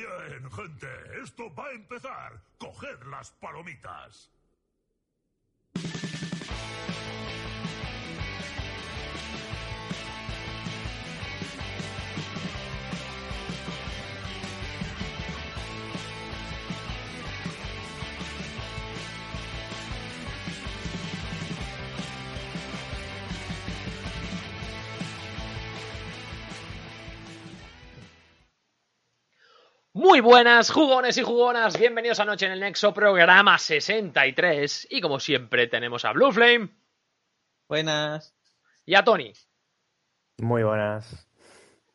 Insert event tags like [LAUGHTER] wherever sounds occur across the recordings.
Bien, gente, esto va a empezar. Coged las palomitas. Muy buenas, jugones y jugonas. Bienvenidos a Noche en el Nexo, programa 63. Y como siempre, tenemos a Blue Flame Buenas. y a Tony. Muy buenas.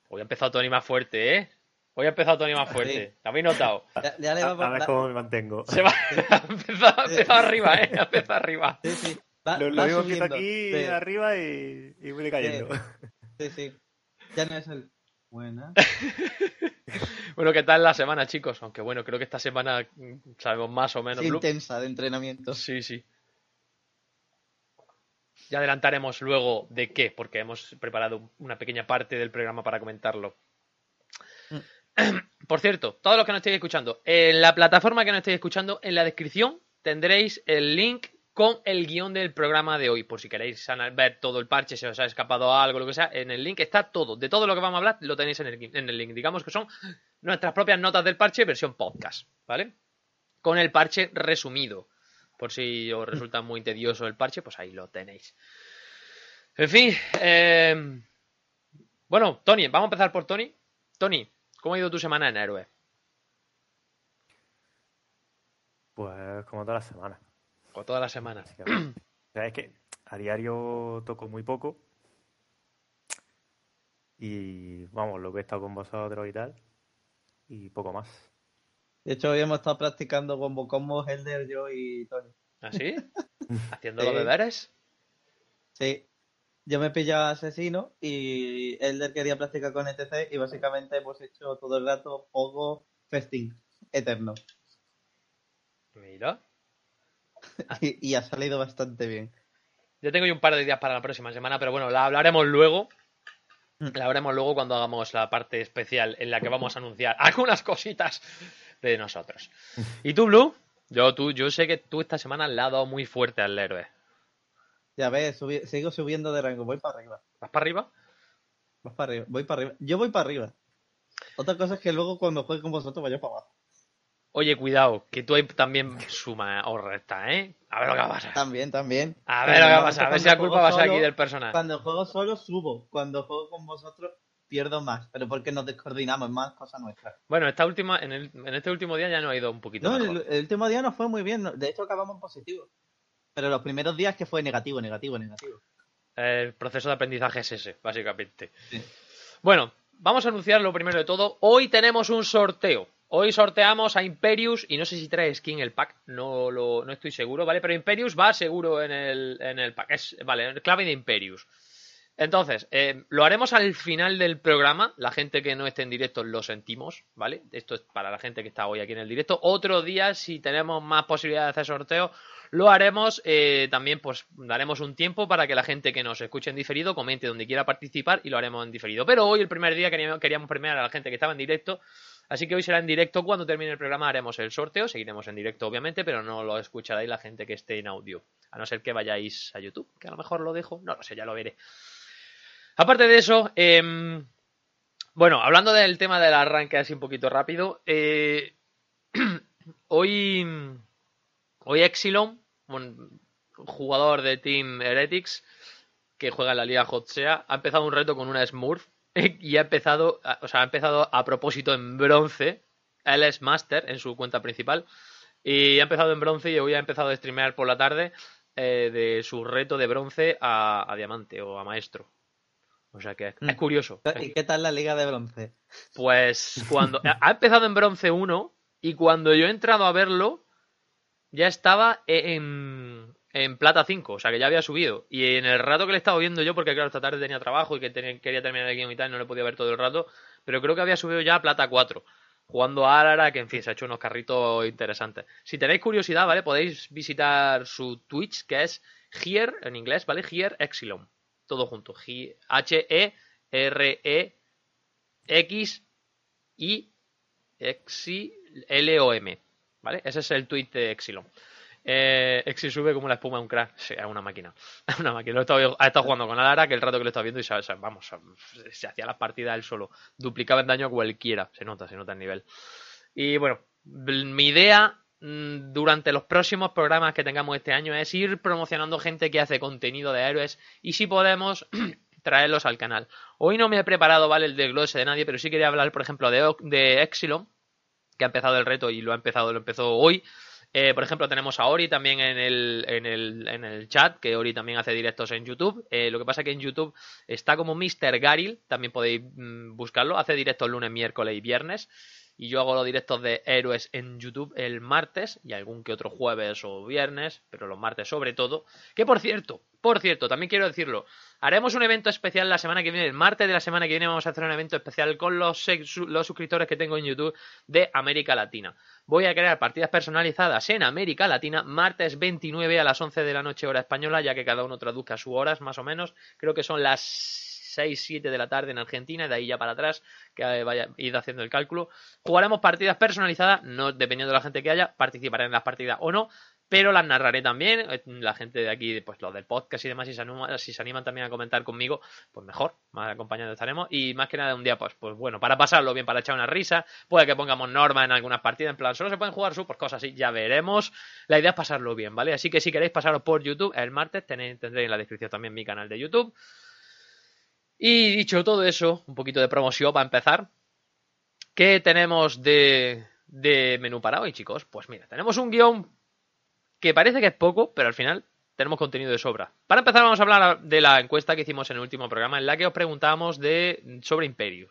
Hoy ha empezado Tony más fuerte, ¿eh? Hoy ha empezado Tony más fuerte. ¿Lo habéis notado? [LAUGHS] Ya, ya le A, va a ver va- cómo me mantengo. Se va. [LAUGHS] ha empezado, ha empezado arriba, ¿eh? Ha empezado arriba. Sí, sí. Va, Lo, lo va mismo que subiendo. aquí Sí, arriba y, y voy decayendo. Sí, sí. Ya no es el. Buenas. [LAUGHS] Bueno, ¿qué tal la semana, chicos? Aunque bueno, creo que esta semana mm, sabemos más o menos. Sí, intensa de entrenamiento. Sí, sí. Ya adelantaremos luego de qué, porque hemos preparado una pequeña parte del programa para comentarlo. [CLEARS THROAT] Por cierto, todos los que nos estéis escuchando, en la plataforma que nos estéis escuchando, en la descripción tendréis el link con el guion del programa de hoy. Por si queréis ver todo el parche, si os ha escapado algo, lo que sea, en el link está todo. De todo lo que vamos a hablar, lo tenéis en el, link. Digamos que son nuestras propias notas del parche, versión podcast, ¿vale? Con el parche resumido. Por si os resulta muy tedioso el parche, pues ahí lo tenéis. En fin, eh, bueno, Tony, vamos a empezar por Tony. Tony, ¿cómo ha ido tu semana en Héroe? Pues como toda la semana. O toda la semana. básicamente. o sea, es que a diario toco muy poco. Y vamos, lo que he estado con vosotros y tal. Y poco más. De hecho, hoy hemos estado practicando combo combos Elder, yo y Tony. ¿Así? [LAUGHS] ¿Haciendo Sí. los deberes? Sí. Yo me he pillado a asesino y Elder quería practicar con ETC y básicamente hemos hecho todo el rato poco festín eterno. Mira. [LAUGHS] Y, y ha salido bastante bien. Yo tengo ya un par de ideas para la próxima semana, pero bueno, la hablaremos luego. Mm. La hablaremos luego cuando hagamos la parte especial en la que vamos a anunciar [LAUGHS] algunas cositas de nosotros. ¿Y tú, Blue? Yo, tú, yo sé que tú esta semana le has dado muy fuerte al héroe. Ya ves, subi- sigo subiendo de rango, voy para arriba. ¿Vas para arriba? Vas para arriba, voy para arriba. Yo voy para arriba. Otra cosa es que luego cuando juegue con vosotros vaya para abajo. Oye, cuidado, que tú ahí también suma o resta, ¿eh? A ver lo que va a pasar. También, también. A ver lo que va a pasar. A ver si la culpa va a ser aquí del personaje. Cuando juego solo subo. Cuando juego con vosotros pierdo más. Pero porque nos descoordinamos, es más cosa nuestra. Bueno, esta última, en, el- en este último día ya no ha ido un poquito No, mejor. el, el último día nos fue muy bien. no- De hecho, acabamos en positivo. Pero los primeros días que fue negativo, negativo, negativo. El proceso de aprendizaje es ese, básicamente. Sí. Bueno, vamos a anunciar lo primero de todo. Hoy tenemos un sorteo. Hoy sorteamos a Imperius y no sé si trae skin el pack, no lo no estoy seguro, ¿vale? Pero Imperius va seguro en el, en el pack. Es, vale, clave de Imperius. Entonces, eh, lo haremos al final del programa. La gente que no esté en directo lo sentimos, ¿vale? Esto es para la gente que está hoy aquí en el directo. Otro día, si tenemos más posibilidad de hacer sorteo, lo haremos. eh, también, pues, daremos un tiempo para que la gente que nos escuche en diferido comente donde quiera participar y lo haremos en diferido. Pero hoy, el primer día, queríamos, queríamos premiar a la gente que estaba en directo. Así que hoy será en directo. Cuando termine el programa haremos el sorteo. Seguiremos en directo, obviamente, pero no lo escucharéis la gente que esté en audio. A no ser que vayáis a YouTube, que a lo mejor lo dejo. No lo sé, ya lo veré. Aparte de eso, em, bueno, hablando del tema del arranque así un poquito rápido, eh, [CLEARS THROAT] hoy, hoy Exilon, un jugador de Team Heretics que juega en la Liga Hotsea, ha empezado un reto con una Smurf [LAUGHS] y ha empezado, a- o sea, ha empezado a propósito en bronce. Él es Master en su cuenta principal y ha empezado en bronce y hoy ha empezado a streamear por la tarde eh, de su reto de bronce a, a diamante o a maestro. O sea que es, es Mm. curioso. ¿Y qué tal la liga de bronce? Pues [LAUGHS] cuando ha empezado en bronce 1 y cuando yo he entrado a verlo ya estaba en, en plata 5, o sea que ya había subido. Y en el rato que le he estado viendo yo, porque claro, esta tarde tenía trabajo y que quería terminar el guion y tal, no le podía ver todo el rato, pero creo que había subido ya a plata 4. Jugando a Alara, que en fin, se ha hecho unos carritos interesantes. Si tenéis curiosidad, ¿vale? Podéis visitar su Twitch, que es Here, en inglés, ¿vale? Here Exilon. Todo junto. H-E-R-E X I Exi L-O-M. ¿Vale? Ese es el tweet de Exilon. Eh, Exi sube como la espuma de un crack. Es una máquina. [LAUGHS] Una máquina. Lo he estado, ha estado jugando con Alara, que el rato que lo estado viendo, y se, vamos, se, se hacía las partidas él solo. Duplicaba el daño a cualquiera. Se nota, se nota el nivel. Y bueno, mi idea mm, durante los próximos programas que tengamos este año es ir promocionando gente que hace contenido de héroes y si podemos [CLEARS THROAT] traerlos al canal. Hoy no me he preparado, ¿vale? El desglose de nadie, pero sí quería hablar, por ejemplo, de, de Exilon, que ha empezado el reto y lo ha empezado, lo empezó hoy. Eh, por ejemplo, tenemos a Ori también en el, en, el, en el chat, que Ori también hace directos en YouTube. Eh, lo que pasa que en YouTube está como Mr. Garil, también podéis mm, buscarlo. Hace directos lunes, miércoles y viernes. Y yo hago los directos de héroes en YouTube el martes y algún que otro jueves o viernes, pero los martes sobre todo. Que por cierto, por cierto, también quiero decirlo, haremos un evento especial la semana que viene, el martes de la semana que viene vamos a hacer un evento especial con los, los suscriptores que tengo en YouTube de América Latina. Voy a crear partidas personalizadas en América Latina martes 29 a las 11 de la noche hora española, ya que cada uno traduzca sus horas más o menos. Creo que son las 6, 7 de la tarde en Argentina, de ahí ya para atrás, que eh, vaya id haciendo el cálculo. Jugaremos partidas personalizadas, no dependiendo de la gente que haya, participaré en las partidas o no, pero las narraré también. Eh, La gente de aquí, pues los del podcast y demás, si se, anima- si se animan también a comentar conmigo, pues mejor, más acompañados estaremos. Y más que nada un día, pues, pues bueno, para pasarlo bien, para echar una risa, puede que pongamos normas en algunas partidas, en plan, solo se pueden jugar sus, pues cosas así, ya veremos. La idea es pasarlo bien, ¿vale? Así que si queréis pasaros por YouTube el martes, tenéis, tendréis en la descripción también mi canal de YouTube. Y dicho todo eso, un poquito de promoción para empezar. ¿Qué tenemos de, de menú para hoy, chicos? Pues mira, tenemos un guion que parece que es poco, pero al final tenemos contenido de sobra. Para empezar, vamos a hablar de la encuesta que hicimos en el último programa, en la que os preguntábamos de, sobre Imperius.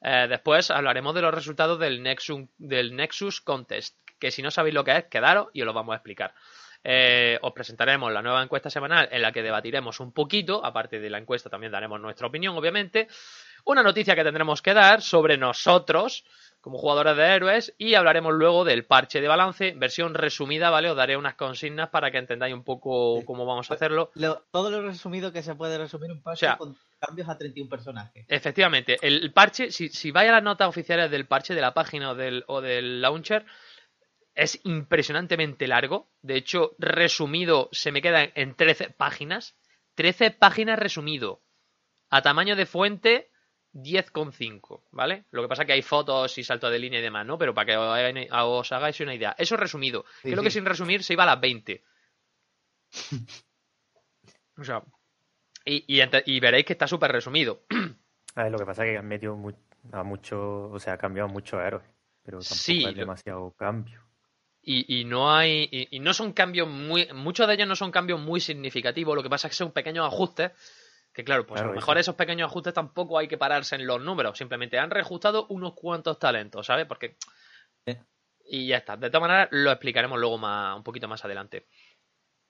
Eh, después hablaremos de los resultados del Nexus, del Nexus Contest, que si no sabéis lo que es, quedaros y os lo vamos a explicar. Eh, os presentaremos la nueva encuesta semanal en la que debatiremos un poquito, aparte de la encuesta también daremos nuestra opinión, obviamente. Una noticia que tendremos que dar sobre nosotros como jugadores de héroes y hablaremos luego del parche de balance, versión resumida, ¿vale? Os daré unas consignas para que entendáis un poco cómo vamos a hacerlo. Lo- todo lo resumido que se puede resumir un parche O sea, con cambios a 31 personajes. Efectivamente, el, el parche, si, si vais a las notas oficiales del parche de la página o del, o del launcher, es impresionantemente largo. De hecho, resumido se me queda en 13 páginas. 13 páginas resumido. A tamaño de fuente, 10,5, ¿vale? Lo que pasa es que hay fotos y salto de línea y demás, ¿no? Pero para que os hagáis, una idea. Eso resumido. Sí, Creo que sin resumir se iba a las 20. [LAUGHS] o sea, y, y veréis que está súper resumido. A ver, lo que pasa es que han metido mu- a mucho, o sea, ha cambiado muchos héroes, pero tampoco Sí, lo- demasiado cambio. Y, y no hay. Y, y no son cambios muy. Muchos de ellos no son cambios muy significativos. Lo que pasa es que son pequeños ajustes. Que claro, pues a lo mejor eso. esos pequeños ajustes tampoco hay que pararse en los números. Simplemente han reajustado unos cuantos talentos, ¿sabes? Porque. Sí. Y ya está. De todas maneras, lo explicaremos luego más, un poquito más adelante.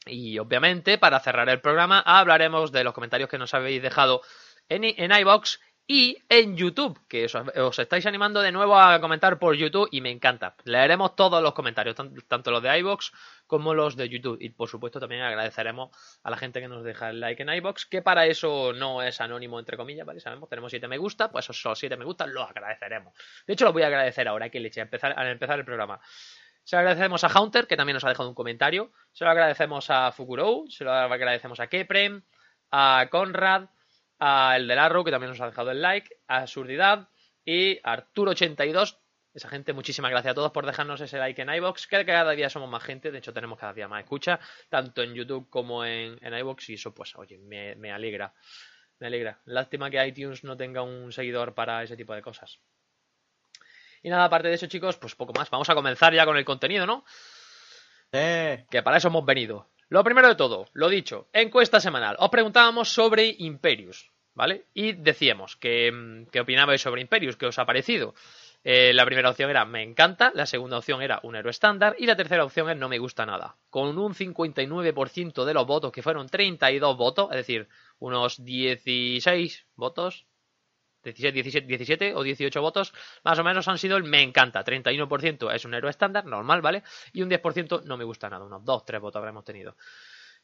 Y obviamente, para cerrar el programa, hablaremos de los comentarios que nos habéis dejado en, en iBox y en YouTube, que os, estáis animando de nuevo a comentar por YouTube y me encanta. Leeremos todos los comentarios, tan- tanto los de iBox como los de YouTube. Y por supuesto también agradeceremos a la gente que nos deja el like en iBox, que para eso no es anónimo, entre comillas, ¿vale? Sabemos, tenemos 7 me gusta, pues esos 7 me gusta los agradeceremos. De hecho, los voy a agradecer ahora, que leche, a empezar, al empezar el programa. Se lo agradecemos a Haunter, que también nos ha dejado un comentario. Se lo agradecemos a Fukurou, se lo agradecemos a Keprem, a Conrad, a El del Arrow, que también nos ha dejado el like, a Surdidad y a Arturo82. Esa gente, muchísimas gracias a todos por dejarnos ese like en iBox, que cada día somos más gente, de hecho tenemos cada día más escucha, tanto en YouTube como en, en iBox, y eso pues, oye, me, me alegra. Me alegra. Lástima que iTunes no tenga un seguidor para ese tipo de cosas. Y nada, aparte de eso, chicos, pues poco más. Vamos a comenzar ya con el contenido, ¿no? Eh, que para eso hemos venido. Lo primero de todo, lo dicho, encuesta semanal. Os preguntábamos sobre Imperius, ¿vale? Y decíamos que, mm, opinabais sobre Imperius, que os ha parecido. Eh, la primera opción era me encanta, la segunda opción era un héroe estándar y la tercera opción es no me gusta nada. Con un 59% de los votos, que fueron 32 votos, es decir, unos 16 votos, 17, 17, 17 o 18 votos, más o menos han sido el me encanta. 31% es un héroe estándar, normal, ¿vale? Y un 10% no me gusta nada, unos 2, 3 votos habremos tenido.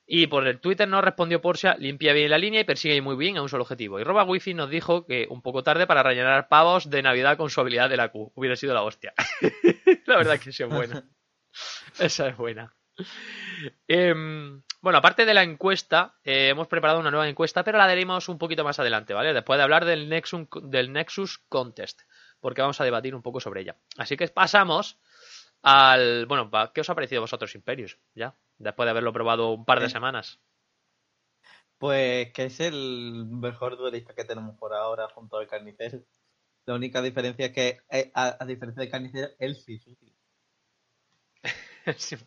Y por el Twitter nos respondió Porsche, limpia bien la línea y persigue muy bien a un solo objetivo. Y Roba Wifi nos dijo que un poco tarde para rellenar pavos de Navidad con su habilidad de la Q. Hubiera sido la hostia. [LAUGHS] la verdad que sí es buena. [LAUGHS] Esa es buena. Em, bueno, aparte de la encuesta, eh, hemos preparado una nueva encuesta, pero la daremos un poquito más adelante, ¿vale? Después de hablar del Nexus, del Nexus Contest, porque vamos a debatir un poco sobre ella. Así que pasamos al... Bueno, ¿qué os ha parecido a vosotros Imperius? Ya, después de haberlo probado un par de semanas. Pues que es el mejor duelista que tenemos por ahora junto al carnicero. La única diferencia es que, eh, a, a diferencia del carnicero, él sí es útil. [LAUGHS] Sin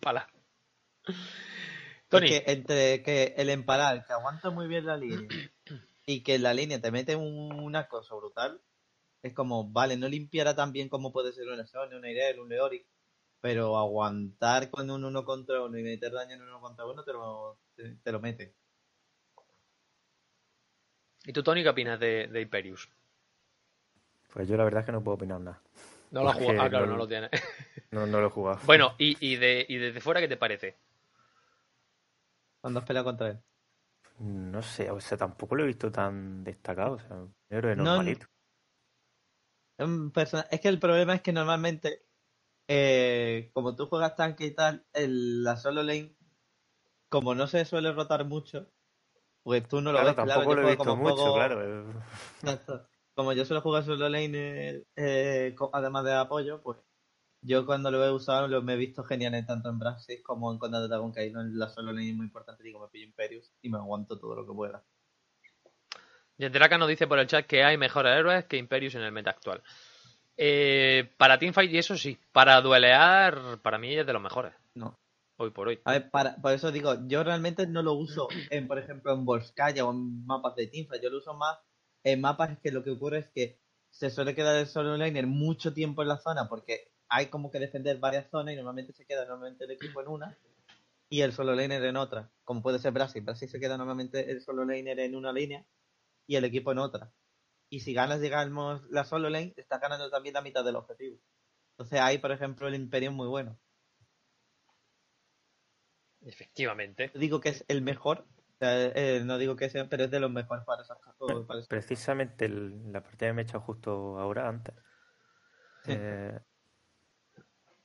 pala. Es Tony, que entre que el empalar, que aguanta muy bien la línea, y que en la línea te mete un- una cosa brutal, es como, vale, no limpiará tan bien como puede ser un Sony, un Airel, un Leoric, pero aguantar con un uno contra uno y meter daño en uno contra uno te lo, te, te lo mete. ¿y tú, Tony, qué opinas de, de Imperius? Pues yo la verdad es que no puedo opinar nada. No lo has jugado. Ah, claro, no- no lo tiene. No, no lo he jugado. bueno, y, y, de, y desde fuera, ¿qué te parece? Cuando has peleado contra él. No sé, o sea, tampoco lo he visto tan destacado. O sea, un héroe No, normalito. Persona- es que el problema es que normalmente, eh, como tú juegas tanque y tal, el- la solo lane, como no se suele rotar mucho, pues tú no lo Claro, ves. Claro, tampoco yo lo he visto como mucho, claro. Exacto. Como yo suelo jugar solo lane, eh, eh, además de apoyo, pues yo cuando lo he usado lo me he visto genial en tanto en Braxis como en Conde de Dragon que ahí no la solo lane es muy importante. Digo, me pillo Imperius y me aguanto todo lo que pueda. Yenteraka nos dice por el chat que hay mejores héroes que Imperius en el meta actual. Eh, para Teamfight y eso sí. Para duelear, para mí es de los mejores. No. Hoy por hoy. A ver, para, por eso digo, yo realmente no lo uso en, por ejemplo, en Volskaya o en mapas de Teamfight. Yo lo uso más en mapas que lo que ocurre es que se suele quedar el solo laner mucho tiempo en la zona porque hay como que defender varias zonas y normalmente se queda normalmente el equipo en una y el solo laner en otra. Como puede ser Brasil. Brasil se queda normalmente el solo laner en una línea y el equipo en otra. Y si ganas, digamos, la solo lane, estás ganando también la mitad del objetivo. Entonces ahí, por ejemplo, el Imperio es muy bueno. Efectivamente. digo que es el mejor, o sea, eh, no digo que sea, pero es de los mejores para esas esas- Precisamente el- la partida que me he echado justo ahora, antes, Sí. eh,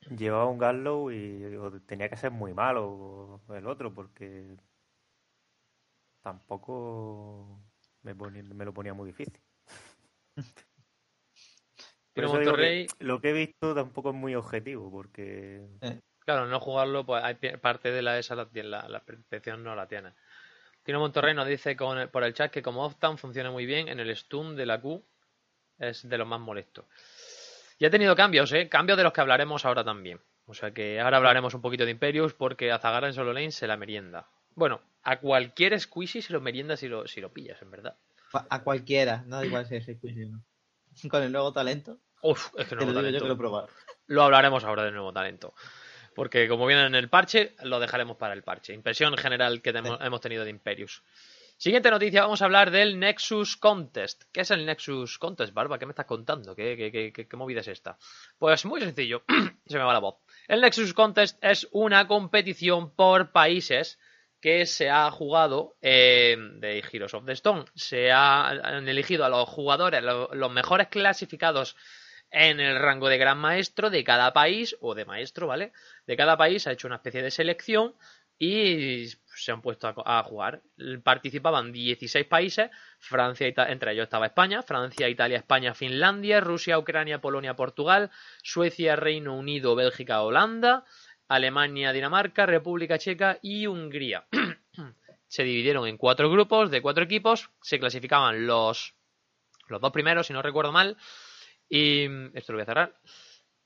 llevaba un Gallow y digo, tenía que ser muy malo el otro porque tampoco me, ponía- me lo ponía muy difícil. [LAUGHS] Pero que Monterrey, lo que he visto tampoco es muy objetivo porque claro, no jugarlo, pues hay parte de la esa la, tiene- la, la percepción no la tiene. Tino Monterrey nos dice con el- por el chat que como Optan funciona muy bien en el stun de la Q es de los más molestos. Y ha tenido cambios, ¿eh? Cambios de los que hablaremos ahora también. O sea que ahora hablaremos un poquito de Imperius porque a Zagara en solo lane se la merienda. Bueno, a cualquier Squishy se lo merienda si lo, si lo pillas, en verdad. a cualquiera, no da igual si es Squeezy o no. [LAUGHS] Con el nuevo talento, Uf, es que no lo digo yo lo he probado. lo hablaremos ahora del nuevo talento. Porque como viene en el parche, lo dejaremos para el parche. Impresión general que hemos tenido de Imperius. Siguiente noticia, vamos a hablar del Nexus Contest. ¿Qué es el Nexus Contest, Barba? ¿Qué me estás contando? ¿Qué, qué, qué- qué- movida es esta? Pues muy sencillo, [CLEARS THROAT] se me va la voz. El Nexus Contest es una competición por países que se ha jugado eh, de Heroes of the Stone. Se ha, han elegido a los jugadores, lo- los mejores clasificados en el rango de gran maestro de cada país, o de maestro, ¿vale? De cada país ha hecho una especie de selección y se han puesto a, jugar. Participaban 16 países, Francia, Ita- entre ellos estaba España, Francia, Italia, España, Finlandia, Rusia, Ucrania, Polonia, Portugal, Suecia, Reino Unido, Bélgica, Holanda, Alemania, Dinamarca, República Checa y Hungría. [CLEARS THROAT] se dividieron en cuatro grupos de cuatro equipos, se clasificaban los, los dos primeros, si no recuerdo mal, y esto lo voy a cerrar.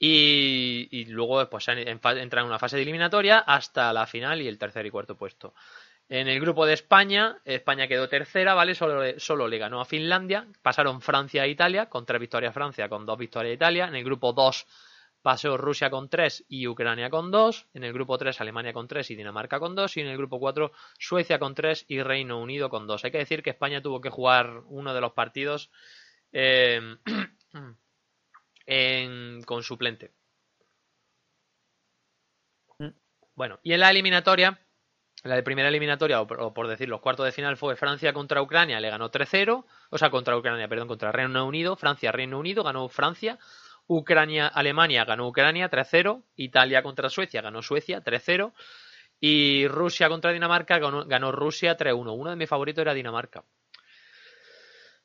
Y, y luego pues, en- en fa- entran en una fase de eliminatoria hasta la final y el tercer y cuarto puesto. En el grupo de España, España quedó tercera, ¿vale? Solo, solo le ganó a Finlandia. Pasaron Francia e Italia, con tres victorias Francia, con dos victorias Italia. En el grupo 2 pasó Rusia con tres y Ucrania con dos. En el grupo 3 Alemania con tres y Dinamarca con dos. Y en el grupo 4 Suecia con tres y Reino Unido con dos. Hay que decir que España tuvo que jugar uno de los partidos eh, [CLEARS THROAT] en- con suplente. Mm. Bueno, y en la eliminatoria La primera eliminatoria, o por, o por decir, los cuartos de final fue Francia contra Ucrania, le ganó 3-0. O sea, contra Ucrania, perdón, contra Reino Unido. Francia, Reino Unido, ganó Francia. Ucrania, Alemania ganó Ucrania 3-0. Italia contra Suecia, ganó Suecia 3-0. Y Rusia contra Dinamarca ganó, ganó Rusia 3-1. Uno de mis favoritos era Dinamarca.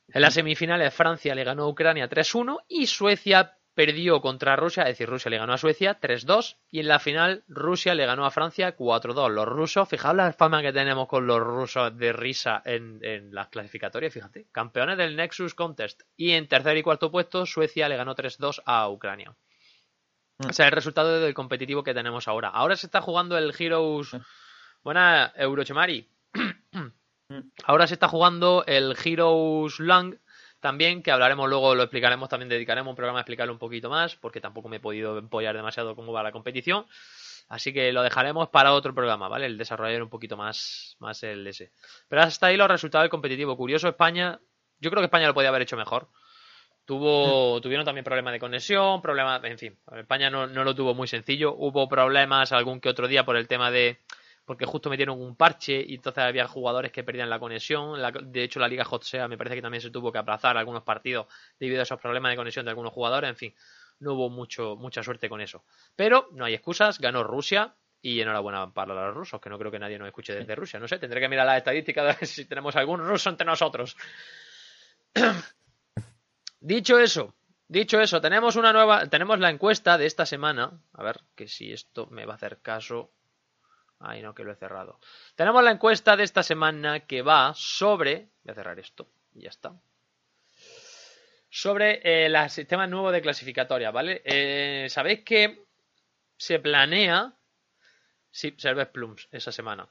En las semifinales Francia le ganó a Ucrania 3-1 y Suecia perdió contra Rusia, es decir, Rusia le ganó a Suecia 3-2 y en la final Rusia le ganó a Francia 4-2. Los rusos, fijaos la fama que tenemos con los rusos de risa en, en las clasificatorias, fíjate, campeones del Nexus Contest y en tercer y cuarto puesto Suecia le ganó 3-2 a Ucrania. Mm. O sea, el resultado del competitivo que tenemos ahora. Ahora se está jugando el Heroes... Buena, Eurochemari. [CLEARS THROAT] Ahora se está jugando el Heroes Lang también, que hablaremos luego, lo explicaremos, también dedicaremos un programa a explicarlo un poquito más, porque tampoco me he podido empollar demasiado cómo va la competición. Así que lo dejaremos para otro programa, ¿vale? El desarrollar un poquito más, más el ese. Pero hasta ahí los resultados del competitivo. Curioso, España, yo creo que España lo podía haber hecho mejor. Tuvo, tuvieron también problemas de conexión, problemas, en fin, España no, no lo tuvo muy sencillo. Hubo problemas algún que otro día por el tema de, porque justo metieron un parche y entonces había jugadores que perdían la conexión. De hecho, la Liga Hotsea me parece que también se tuvo que aplazar algunos partidos debido a esos problemas de conexión de algunos jugadores. En fin, no hubo mucho, mucha suerte con eso. Pero no hay excusas, ganó Rusia y enhorabuena para los rusos, que no creo que nadie nos escuche desde Rusia. No sé, tendré que mirar las estadísticas de ver si tenemos algún ruso entre nosotros. [CLEARS THROAT] dicho eso, dicho eso, tenemos una nueva, tenemos la encuesta de esta semana. A ver, que si esto me va a hacer caso. Ay, no, que lo he cerrado. Tenemos la encuesta de esta semana que va sobre. Voy a cerrar esto ya está. Sobre eh, el sistema nuevo de clasificatoria, ¿vale? Eh, Sabéis que se planea. Sí, Server Plums esa semana.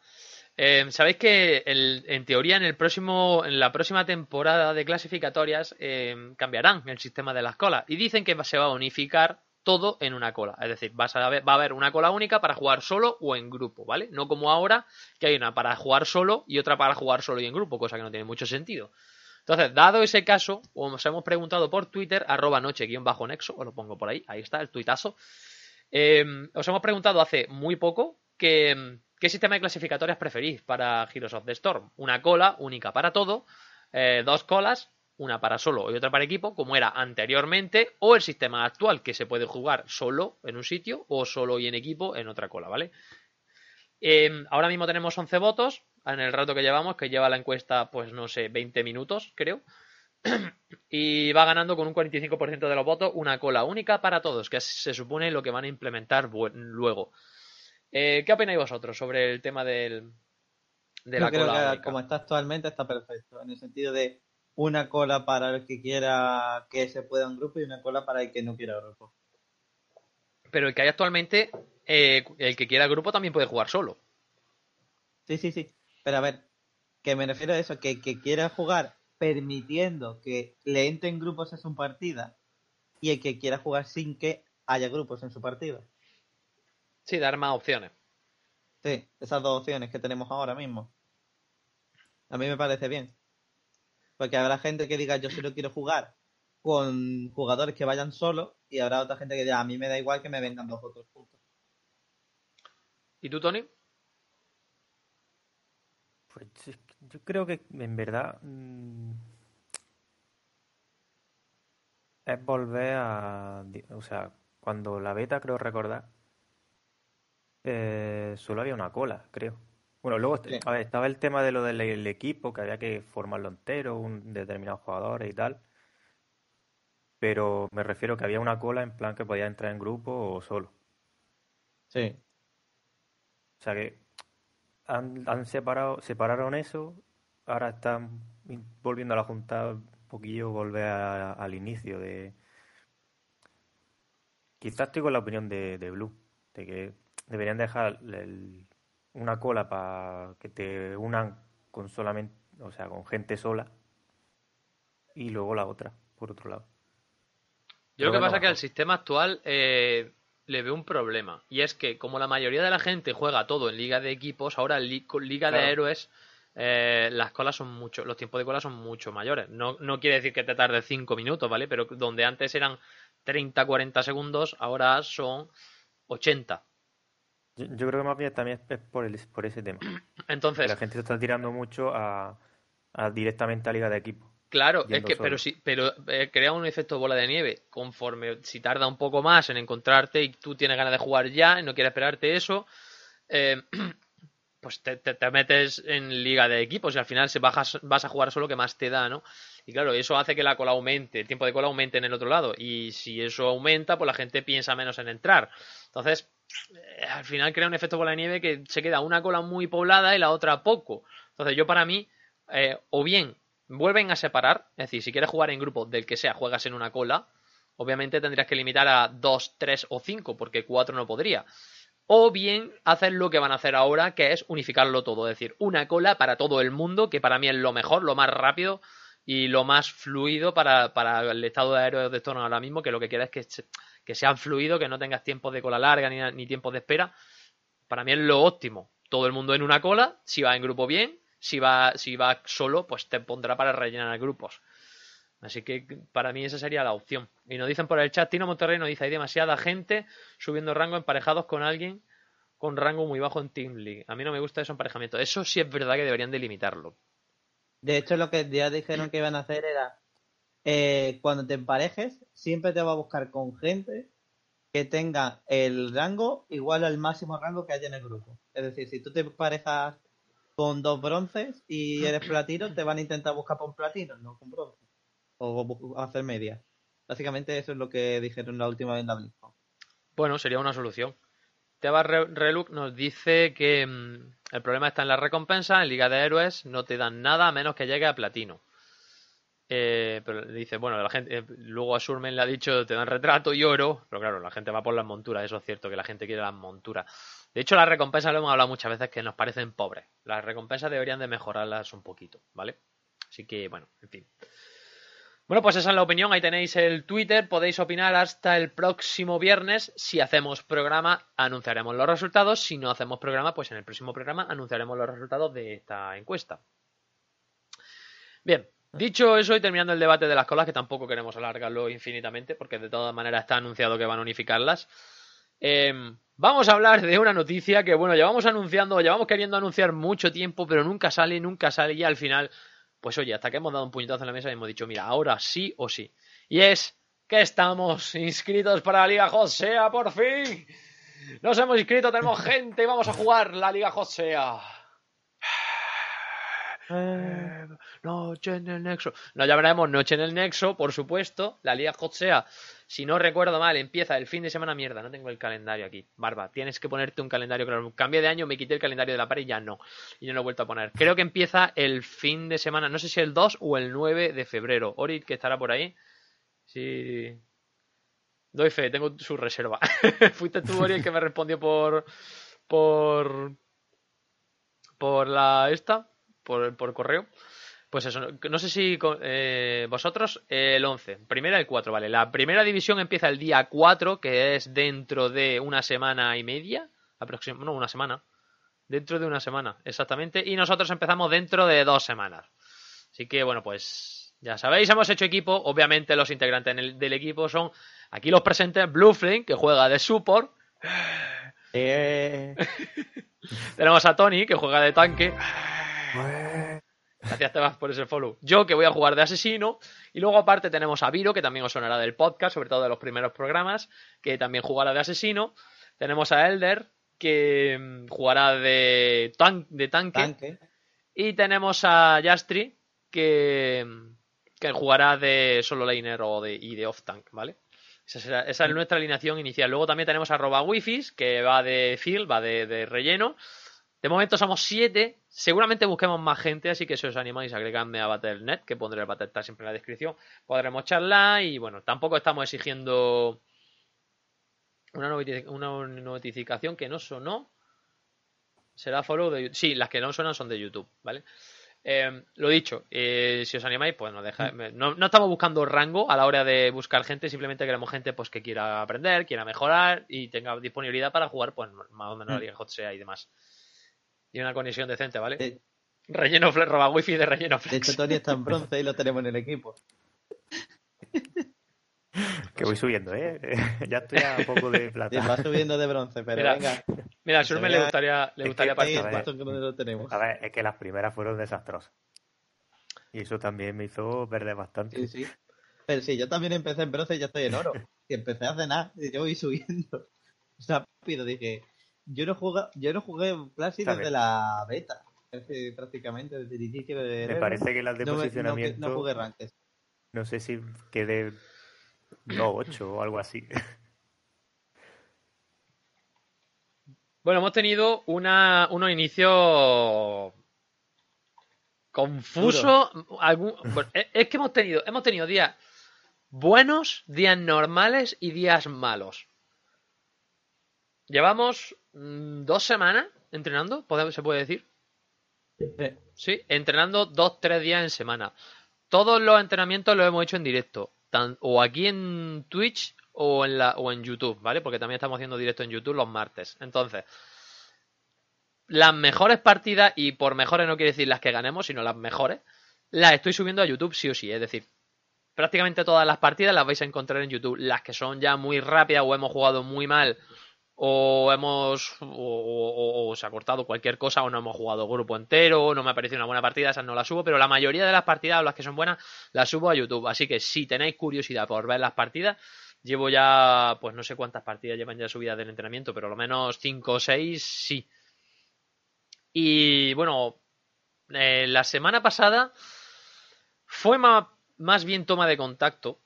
Eh, Sabéis que en teoría en el próximo, en la próxima temporada de clasificatorias eh, cambiarán el sistema de las colas y dicen que se va a unificar todo en una cola. Es decir, va a haber una cola única para jugar solo o en grupo, ¿vale? No como ahora, que hay una para jugar solo y otra para jugar solo y en grupo, cosa que no tiene mucho sentido. Entonces, dado ese caso, os hemos preguntado por Twitter, arroba noche-nexo, os lo pongo por ahí, ahí está el tuitazo. Eh, os hemos preguntado hace muy poco que, qué sistema de clasificatorias preferís para Heroes of the Storm. Una cola única para todo, eh, dos colas, una para solo y otra para equipo, como era anteriormente, o el sistema actual, que se puede jugar solo en un sitio o solo y en equipo en otra cola, ¿vale? Eh, ahora mismo tenemos 11 votos en el rato que llevamos, que lleva la encuesta, pues no sé, 20 minutos, creo. [CLEARS THROAT] y va ganando con un 45% de los votos una cola única para todos, que se supone lo que van a implementar luego. Eh, ¿Qué opináis vosotros sobre el tema del, de Yo la creo cola que única? como está actualmente está perfecto, en el sentido de una cola para el que quiera que se pueda en grupo y una cola para el que no quiera grupo. Pero el que hay actualmente, eh, el que quiera grupo también puede jugar solo. Sí, sí, sí. Pero a ver, que me refiero a eso, que el que quiera jugar permitiendo que le entren grupos en su partida y el que quiera jugar sin que haya grupos en su partida. Sí, dar más opciones. Sí, esas dos opciones que tenemos ahora mismo. A mí me parece bien. Porque habrá gente que diga yo solo quiero jugar con jugadores que vayan solos y habrá otra gente que diga a mí me da igual que me vengan dos otros juntos. ¿Y tú, Tony? Pues yo creo que en verdad mm, es volver a... O sea, cuando la beta, creo recordar, eh, solo había una cola, creo. Bueno, luego est- Sí. a ver, estaba el tema de lo del el equipo, que había que formarlo entero, un determinados jugadores y tal. Pero me refiero que había una cola en plan que podía entrar en grupo o solo. Sí. O sea que han, han separado, separaron eso, ahora están volviendo a la junta un poquillo, volver a- al inicio de... Quizás estoy con la opinión de, de Blue, de que deberían dejar el- una cola para que te unan con solamente, o sea, con gente sola, y luego la otra, por otro lado. Yo lo que pasa es que al sistema actual eh, le veo un problema. Y es que como la mayoría de la gente juega todo en liga de equipos, ahora en li- liga de héroes eh, las colas son mucho, los tiempos de cola son mucho mayores. No, no quiere decir que te tarde 5 minutos, ¿vale? Pero donde antes eran 30, 40 segundos, ahora son 80. Yo, yo creo que más bien también es por, el, por ese tema. [CLEARS THROAT] Que Entonces, la gente se está tirando mucho a, a directamente a Liga de Equipo. Claro, es que, solo. pero sí, pero eh, crea un efecto bola de nieve. Conforme, si tarda un poco más en encontrarte y tú tienes ganas de jugar ya y no quieres esperarte eso, eh, [CLEARS THROAT] pues te, te- te metes en liga de equipos y al final se bajas, vas a jugar solo que más te da, ¿no? Y claro, eso hace que la cola aumente, el tiempo de cola aumente en el otro lado. Y si eso aumenta, pues la gente piensa menos en entrar. Entonces, al final crea un efecto bola de nieve que se queda una cola muy poblada y la otra poco. Entonces, yo para mí, eh, o bien vuelven a separar, es decir, si quieres jugar en grupo del que sea, juegas en una cola, obviamente tendrías que limitar a 2, 3 o 5, porque 4 no podría. O bien hacer lo que van a hacer ahora, que es unificarlo todo, es decir, una cola para todo el mundo, que para mí es lo mejor, lo más rápido y lo más fluido para, para el estado de aéreo de Storm ahora mismo, que lo que quieres es que, que sean fluidos, que no tengas tiempos de cola larga ni, ni tiempos de espera. Para mí es lo óptimo. Todo el mundo en una cola, si va en grupo bien, si va, si va solo, pues te pondrá para rellenar grupos. Así que para mí esa sería la opción. Y nos dicen por el chat, Tino Monterrey nos dice, hay demasiada gente subiendo rango emparejados con alguien con rango muy bajo en Team League. A mí no me gusta ese emparejamiento. Eso sí es verdad que deberían delimitarlo. De hecho, lo que ya dijeron que iban a hacer era, eh, cuando te emparejes, siempre te va a buscar con gente que tenga el rango igual al máximo rango que haya en el grupo. Es decir, si tú te emparejas con dos bronces y eres platino, te van a intentar buscar por platino, no con bronce. O hacer media. Básicamente eso es lo que dijeron la última vez en la BlizzCon. Bueno, sería una solución. Teba Re- Reluk nos dice que mm, el problema está en la recompensa. En Liga de Héroes no te dan nada a menos que llegue a platino. Eh, pero dice, bueno, la gente, eh, luego a Surmen le ha dicho te dan retrato y oro, pero claro, la gente va por las monturas, eso es cierto, que la gente quiere las monturas. De hecho, las recompensas lo hemos hablado muchas veces que nos parecen pobres. Las recompensas deberían de mejorarlas un poquito, ¿vale? Así que, bueno, en fin. Bueno, pues esa es la opinión. Ahí tenéis el Twitter. Podéis opinar hasta el próximo viernes. Si hacemos programa, anunciaremos los resultados. Si no hacemos programa, pues en el próximo programa anunciaremos los resultados de esta encuesta. Bien, dicho eso y terminando el debate de las colas, que tampoco queremos alargarlo infinitamente, porque de todas maneras está anunciado que van a unificarlas. eh, vamos a hablar de una noticia que, bueno, llevamos anunciando, llevamos queriendo anunciar mucho tiempo, pero nunca sale, nunca sale, y al final pues oye, hasta que hemos dado un puñetazo en la mesa y hemos dicho, mira, ahora sí o sí. Y es que estamos inscritos para la Liga Josea, por fin. Nos hemos inscrito, tenemos gente y vamos a jugar la Liga Josea. Eh, Noche en el Nexo. No llamaremos Noche en el Nexo, por supuesto. La Liga Josea, si no recuerdo mal, empieza el fin de semana. Mierda, no tengo el calendario aquí. Barba, tienes que ponerte un calendario. Claro, cambié de año, me quité el calendario de la pared y ya no. Y no lo he vuelto a poner. Creo que empieza el fin de semana, no sé si el 2 o el 9 de febrero. Ori, que estará por ahí. Sí. Doy fe, tengo su reserva. [LAUGHS] Fuiste tú, Ori, el que me respondió por. por. por la. esta. Por, por correo. Pues eso, no, sé si eh, vosotros eh, el 11, primera el 4, vale. La primera división empieza el día 4, que es dentro de una semana y media, aproximadamente, no, una semana. Dentro de una semana, exactamente. Y nosotros empezamos dentro de dos semanas. Así que, bueno, pues ya sabéis, hemos hecho equipo. Obviamente los integrantes el- del equipo son aquí los presentes, Blue Flame, que juega de support. Eh, [LAUGHS] Tenemos a Tony, que juega de tanque. Gracias, Tebas, por ese follow. Yo, que voy a jugar de asesino. Y luego, aparte, tenemos a Viro, que también os sonará del podcast, sobre todo de los primeros programas, que también jugará de asesino. Tenemos a Elder, que mm, jugará de, tan- de tanque. tanque. Y tenemos a Yastri, que, mm, que jugará de solo laner o de, y de off-tank, ¿vale? Esa, será- esa es nuestra alineación inicial. Luego también tenemos a Roba Wifis, que va de field, va de, de relleno. De momento somos siete. Seguramente busquemos más gente, así que si os animáis, agregadme a Battle.net, que pondré el Battle Tag siempre en la descripción. Podremos charlar y bueno, tampoco estamos exigiendo una, notificación que no sonó. Será follow de YouTube. Sí, las que no suenan son de YouTube, ¿vale? Eh, lo dicho, eh, si os animáis, pues nos deja, no, no estamos buscando rango a la hora de buscar gente, simplemente queremos gente pues que quiera aprender, quiera mejorar y tenga disponibilidad para jugar pues más o menos la Liga Hot sea y demás. Y una conexión decente, ¿vale? De, Relleno flex, roba wifi de relleno de flex. hecho, Tony está en [LAUGHS] bronce y lo tenemos en el equipo. [LAUGHS] Que voy subiendo, ¿eh? [LAUGHS] ya estoy a un poco de Sí, plata. va subiendo de bronce, pero Mira, venga. Mira, a Surme le gustaría, le gustaría que no lo tenemos. A ver, es que las primeras fueron desastrosas. Y eso también me hizo perder bastante. Sí, sí. Pero sí, yo también empecé en bronce y ya estoy en oro. Y empecé a cenar y yo voy subiendo. Rápido, dije. Yo no jugué, yo no jugué Classic desde la beta. Casi Prácticamente desde el inicio de Me parece que las de no, me- no, posicionamiento, no jugué ranked. no sé si quedé 2-8 o algo así. Bueno, hemos tenido una, unos inicios confusos. algún- bueno, es que hemos tenido, hemos tenido días buenos, días normales y días malos. Llevamos dos semanas entrenando, se puede decir. Sí. Sí, entrenando dos, tres días en semana. Todos los entrenamientos los hemos hecho en directo, tan- o aquí en Twitch o en, la, o en YouTube, ¿vale? Porque también estamos haciendo directo en YouTube los martes. Entonces, las mejores partidas, y por mejores no quiere decir las que ganemos, sino las mejores, las estoy subiendo a YouTube sí o sí. Es decir, prácticamente todas las partidas las vais a encontrar en YouTube. Las que son ya muy rápidas o hemos jugado muy mal o hemos o, se ha cortado cualquier cosa o no hemos jugado grupo entero o no me ha parecido una buena partida, esas no las subo, pero la mayoría de las partidas o las que son buenas las subo a YouTube, así que si tenéis curiosidad por ver las partidas, llevo ya pues no sé cuántas partidas llevan ya subidas del entrenamiento, pero lo menos 5 o 6 sí. Y bueno, eh, la semana pasada fue ma- más bien toma de contacto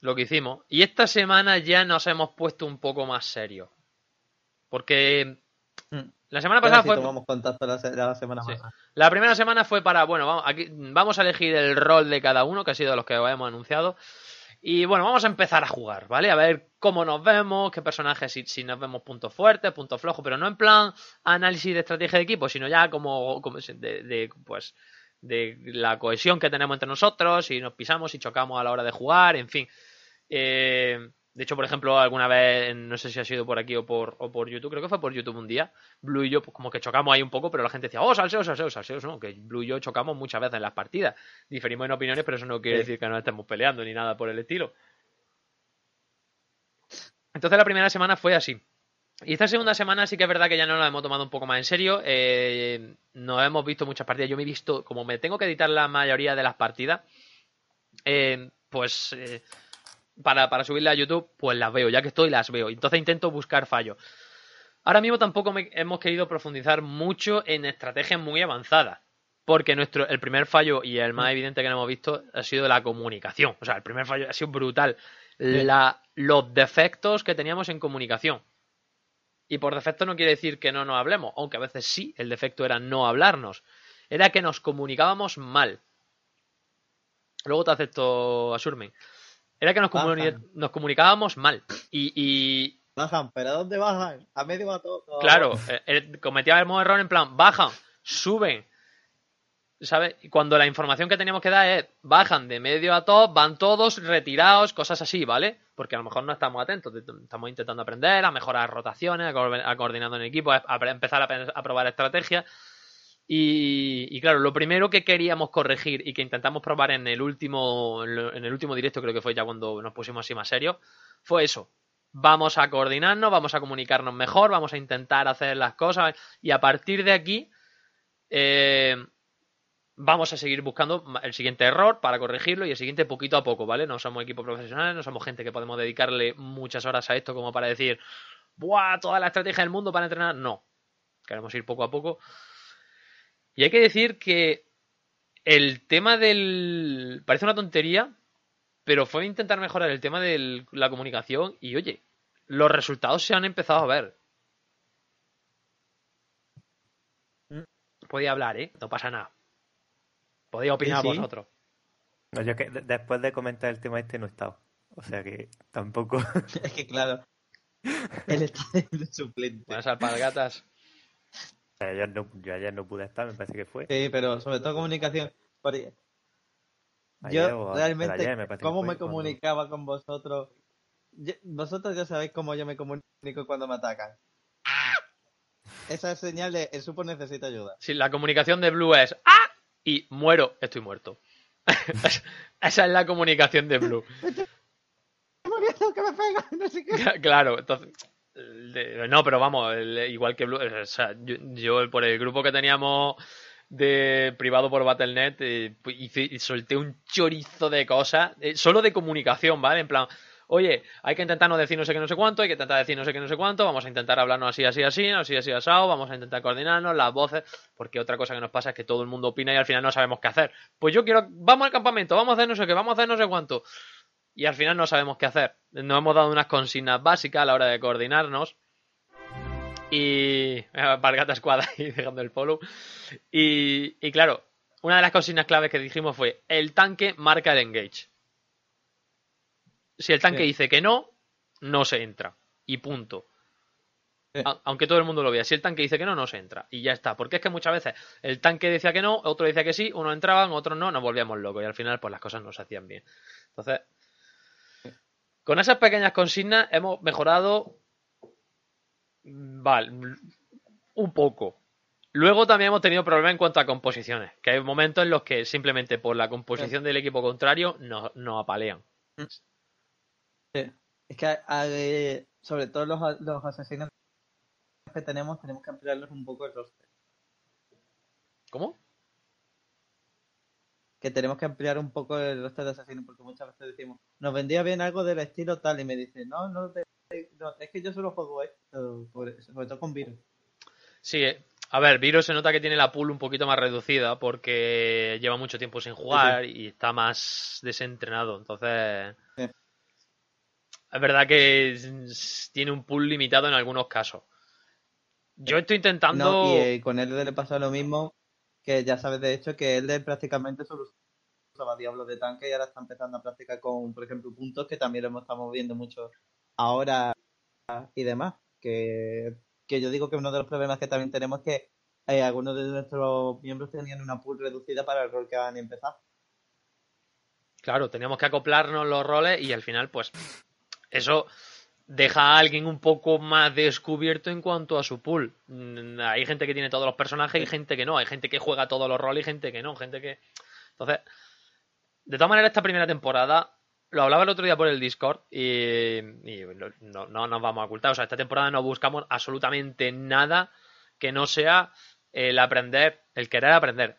lo que hicimos. Y esta semana ya nos hemos puesto un poco más serios. Porque Mm. la semana pasada si fue. tomamos contacto la, se- la semana Sí. pasada. La primera semana fue para, bueno, vamos, aquí, vamos a elegir el rol de cada uno, que ha sido de los que hemos anunciado. Y bueno, vamos a empezar a jugar, ¿vale? A ver cómo nos vemos, qué personajes, si, si nos vemos puntos fuertes, puntos flojos, pero no en plan análisis de estrategia de equipo, sino ya como, como de, de, pues, de la cohesión que tenemos entre nosotros, si nos pisamos, si chocamos a la hora de jugar, en fin. Eh, de hecho, por ejemplo, alguna vez, no sé si ha sido por aquí o por, o por YouTube, creo que fue por YouTube un día, Blue y yo pues, como que chocamos ahí un poco, pero la gente decía, oh, salseos, salseos, salseos, no, que Blue y yo chocamos muchas veces en las partidas. Diferimos en opiniones, pero eso no quiere Sí. decir que no estemos peleando ni nada por el estilo. Entonces la primera semana fue así. Y esta segunda semana sí que es verdad que ya nos la hemos tomado un poco más en serio. Eh, nos hemos visto muchas partidas. Yo me he visto, como me tengo que editar la mayoría de las partidas, eh, pues eh, para, para subirla a YouTube, pues las veo, ya que estoy, las veo. Entonces intento buscar fallos. Ahora mismo tampoco me- hemos querido profundizar mucho en estrategias muy avanzadas. Porque nuestro, el primer fallo y el más evidente que no hemos visto ha sido la comunicación. O sea, el primer fallo ha sido brutal. La, los defectos que teníamos en comunicación. Y por defecto no quiere decir que no nos hablemos, aunque a veces sí, el defecto era no hablarnos. Era que nos comunicábamos mal. Luego te acepto a Surmen. Era que nos, nos comunicábamos mal. Y, y, Bajan, pero ¿a dónde bajan? A medio a todo. Claro, eh, eh, cometía el mismo error en plan, bajan, suben, ¿sabes? Y cuando la información que teníamos que dar es, bajan de medio a top, van todos retirados, cosas así, ¿vale? Porque a lo mejor no estamos atentos, te- estamos intentando aprender, a mejorar rotaciones, a, co- a coordinando en equipo, a, a empezar a probar estrategias. Y, y claro, lo primero que queríamos corregir y que intentamos probar en el último en el último directo, creo que fue ya cuando nos pusimos así más serios, fue eso. Vamos a coordinarnos, vamos a comunicarnos mejor, vamos a intentar hacer las cosas y a partir de aquí eh, vamos a seguir buscando el siguiente error para corregirlo y el siguiente poquito a poco, ¿vale? No somos equipos profesionales, no somos gente que podemos dedicarle muchas horas a esto como para decir, ¡buah! Toda la estrategia del mundo para entrenar. No. Queremos ir poco a poco. Y hay que decir que el tema del. Parece una tontería, pero fue intentar mejorar el tema de la comunicación y, oye, los resultados se han empezado a ver. Podía hablar, ¿eh? No pasa nada. Podéis opinar Sí, sí. vosotros. No, yo que de- después de comentar el tema este no he estado. O sea que tampoco. [LAUGHS] Es que claro. [LAUGHS] Él está de suplente. Buenas alpargatas. Ayer no, yo ayer no pude estar, me parece que fue. Sí, pero sobre todo comunicación. Por- Ayer Yo realmente, ayer, me ¿cómo me cuando- comunicaba con vosotros? Yo- vosotros ya sabéis cómo yo me comunico cuando me atacan. Esa es señal de el supo necesita ayuda. Sí, la comunicación de Blue es ¡Ah! y muero, estoy muerto. [LAUGHS] Esa es la comunicación de Blue. [LAUGHS] muriendo, que me pega, no sé qué. [LAUGHS] Claro, entonces. No, pero vamos, igual que o sea, yo, yo por el grupo que teníamos de privado por Battle.net eh, pues hice, solté un chorizo de cosas, eh, solo de comunicación, ¿vale? En plan, oye, hay que intentar no decir no sé qué, no sé cuánto, hay que intentar decir no sé qué, no sé cuánto, vamos a intentar hablarnos así, así, así, así, así, asado, vamos a intentar coordinarnos, las voces, porque otra cosa que nos pasa es que todo el mundo opina y al final no sabemos qué hacer. Pues yo quiero, vamos al campamento, vamos a hacer no sé qué, vamos a hacer no sé cuánto. Y al final no sabemos qué hacer. Nos hemos dado unas consignas básicas a la hora de coordinarnos. Y. Pargata Squad ahí [LAUGHS] dejando el follow. Y, y claro, una de las consignas claves que dijimos fue: el tanque marca el engage. Si el tanque Sí. dice que no, no se entra. Y punto. Sí. A- Aunque todo el mundo lo vea. Si el tanque dice que no, no se entra. Y ya está. Porque es que muchas veces el tanque decía que no, otro decía que sí, uno entraban, otros no, nos volvíamos locos. Y al final, pues las cosas no se hacían bien. Entonces, con esas pequeñas consignas hemos mejorado. mm, Vale, un poco. Luego también hemos tenido problemas en cuanto a composiciones, que hay momentos en los que simplemente por la composición del equipo contrario nos, nos apalean. Sí. Es que sobre todo los, los asesinos que tenemos, tenemos que ampliarlos un poco el roster. ¿Cómo? Que tenemos que ampliar un poco el roster de asesinos, porque muchas veces decimos, nos vendría bien algo del estilo tal, y me dicen, no, no, te- no, es que yo solo juego esto, por- sobre todo con virus. Sí, eh, a ver, Virus se nota que tiene la pool un poquito más reducida porque lleva mucho tiempo sin jugar y está más desentrenado. Entonces, Sí. es verdad que tiene un pool limitado en algunos casos. Yo estoy intentando. No, y eh, con él le pasa lo mismo, que ya sabes de hecho que él prácticamente solo usaba Diablo de tanque y ahora está empezando a practicar con, por ejemplo, puntos que también lo estamos viendo mucho ahora y demás. Que, que yo digo que uno de los problemas que también tenemos es que eh, algunos de nuestros miembros tenían una pool reducida para el rol que van a empezar. Claro, teníamos que acoplarnos los roles y al final, pues, eso deja a alguien un poco más descubierto en cuanto a su pool. Mm, Hay gente que tiene todos los personajes y gente que no. Hay gente que juega todos los roles y gente que no. Gente que. Entonces, de todas maneras, esta primera temporada. Lo hablaba el otro día por el Discord y, y no, no- no nos vamos a ocultar. O sea, esta temporada no buscamos absolutamente nada que no sea el aprender, el querer aprender.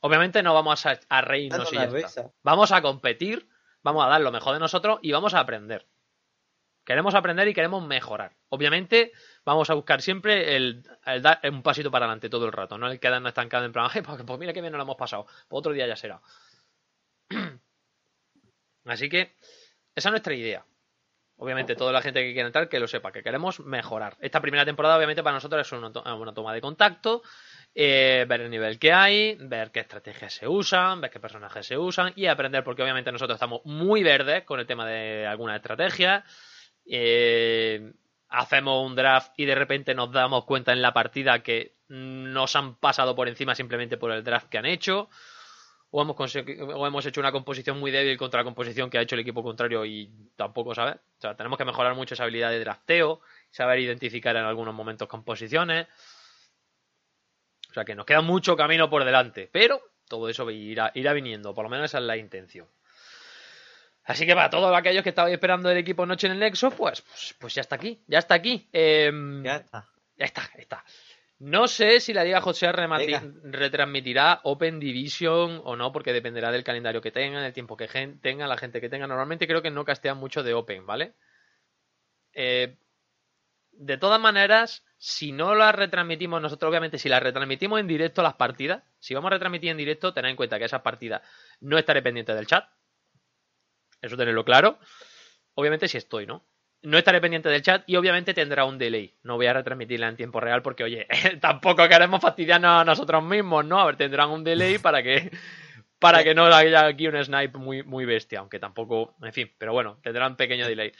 Obviamente no vamos a, a reírnos y ya está. Vamos a competir, vamos a dar lo mejor de nosotros y vamos a aprender. Queremos aprender y queremos mejorar. Obviamente, vamos a buscar siempre el, el dar un pasito para adelante todo el rato, no el quedarnos estancado en plan, "Ay, pues, pues mira que bien nos lo hemos pasado, pues otro día ya será. [CLEARS THROAT] Así que, esa es nuestra idea. Obviamente, toda la gente que quiera entrar, que lo sepa, que queremos mejorar. Esta primera temporada, obviamente, para nosotros es una toma de contacto, eh, ver el nivel que hay, ver qué estrategias se usan, ver qué personajes se usan y aprender, porque obviamente nosotros estamos muy verdes con el tema de algunas estrategias. Eh, hacemos un draft y de repente nos damos cuenta en la partida que nos han pasado por encima simplemente por el draft que han hecho. O hemos, hecho una composición muy débil contra la composición que ha hecho el equipo contrario y tampoco sabes. O sea, tenemos que mejorar mucho esa habilidad de drafteo, saber identificar en algunos momentos composiciones. O sea que nos queda mucho camino por delante, pero todo eso irá viniendo, por lo menos esa es la intención. Así que para todos aquellos que estabais esperando el equipo Noche en el Nexo, pues, pues, pues ya está aquí, ya está aquí. Em, Ya está. ya está, ya está. No sé si la Liga José retransmitirá Open Division o no, porque dependerá del calendario que tengan, del tiempo que tengan, la gente que tenga. Normalmente creo que no castean mucho de Open, ¿vale? Eh, de todas maneras, si no la retransmitimos nosotros, obviamente, si la retransmitimos en directo las partidas, si vamos a retransmitir en directo, tened en cuenta que esas partidas no estaré pendiente del chat. Eso tenerlo claro. Obviamente si estoy, ¿no? No estaré pendiente del chat y obviamente tendrá un delay. No voy a retransmitirla en tiempo real porque, oye, [LAUGHS] tampoco queremos fastidiarnos a nosotros mismos, ¿no? A ver, tendrán un delay para que [LAUGHS] para que no haya aquí un snipe muy, muy bestia, aunque tampoco, en fin, pero bueno, tendrán un pequeño delay.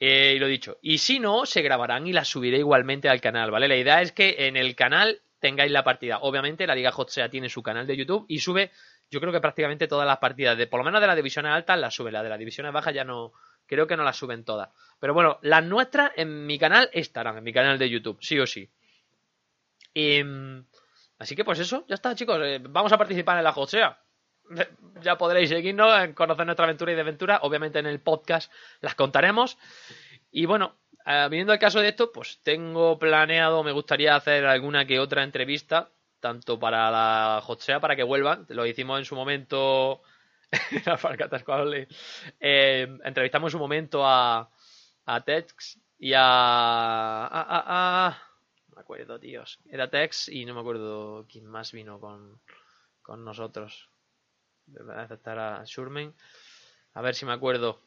Eh, y lo dicho. Y si no, se grabarán y las subiré igualmente al canal, ¿vale? La idea es que en el canal tengáis la partida. Obviamente, la Liga Hot Sea tiene su canal de YouTube y sube, yo creo que prácticamente todas las partidas, de por lo menos de las divisiones altas las sube, las de las divisiones bajas ya no, creo que no las suben todas. Pero bueno, las nuestras en mi canal estarán, en mi canal de YouTube, sí o sí. Y, así que pues eso, ya está, chicos. eh, vamos a participar en la Hot Sea. [LAUGHS] ya podréis seguirnos, conocer nuestra aventura y desventura. Obviamente en el podcast las contaremos. Y bueno, eh, viniendo al caso de esto, pues tengo planeado, me gustaría hacer alguna que otra entrevista, tanto para la Hotsea, para que vuelvan. Lo hicimos en su momento. [LAUGHS] eh, entrevistamos en su momento a, a Tex y a, a, a, a, No me acuerdo, tíos. Era Tex y no me acuerdo quién más vino con, con nosotros. Voy a aceptar a Shurmen. A ver si me acuerdo.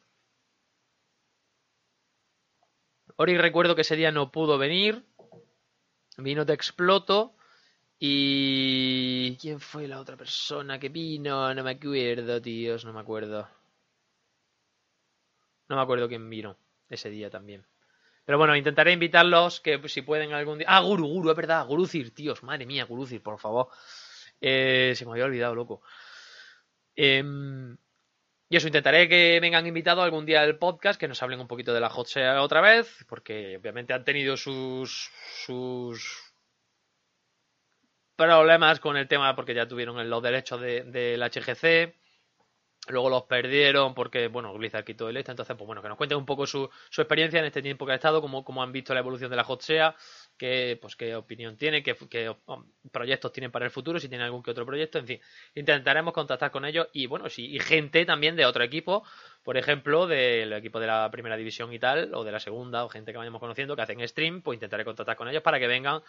Ori recuerdo que ese día no pudo venir. Vino Te Exploto. Y... ¿Quién fue la otra persona que vino? No me acuerdo, tíos, no me acuerdo. No me acuerdo quién vino ese día también. Pero bueno, intentaré invitarlos, que si pueden algún día... Ah, Guru, Guru, es verdad, Gurucir, tíos, madre mía, Gurucir, por favor. Eh, se me había olvidado, loco. Eh, y eso, intentaré que vengan invitados algún día al podcast, que nos hablen un poquito de la Hot otra vez, porque obviamente han tenido sus, sus problemas con el tema, porque ya tuvieron los derechos del de, HGC, luego los perdieron porque, bueno, Blizzard quitó el este, entonces, pues bueno, que nos cuenten un poco su, su experiencia en este tiempo que ha estado, cómo, han visto la evolución de la Hot Share, qué, pues, qué opinión tiene, qué, qué proyectos tienen para el futuro, si tienen algún que otro proyecto, en fin, intentaremos contactar con ellos y bueno, sí, y gente también de otro equipo, por ejemplo, del equipo de la primera división y tal, o de la segunda, o gente que vayamos conociendo que hacen stream, pues intentaré contactar con ellos para que vengan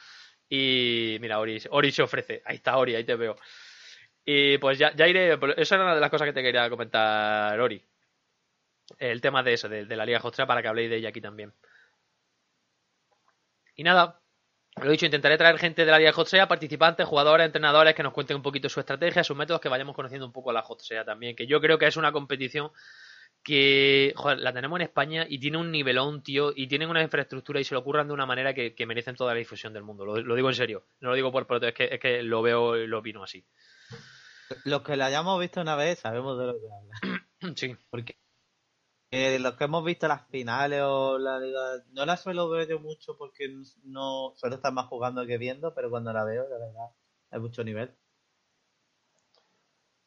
y mira, Ori, Ori se ofrece, ahí está Ori, ahí te veo. Y pues ya, ya iré, eso era una de las cosas que te quería comentar, Ori. El tema de eso, de, la Liga Hostra, para que habléis de ella aquí también. Y nada, lo dicho, intentaré traer gente de la Liga Hotsea, participantes, jugadores, entrenadores que nos cuenten un poquito su estrategia, sus métodos, que vayamos conociendo un poco la Hotsea también, que yo creo que es una competición que joder, la tenemos en España y tiene un nivelón, tío, y tienen una infraestructura y se lo ocurran de una manera que, que merecen toda la difusión del mundo. Lo, lo, digo en serio, no lo digo por proto, es que, es que lo veo y lo opino así. Los que la hayamos visto una vez sabemos de lo que habla. [CLEARS THROAT] Sí. Porque eh, los que hemos visto las finales o la liga, no la suelo ver yo mucho porque no suelo estar más jugando que viendo, pero cuando la veo, la verdad, hay mucho nivel.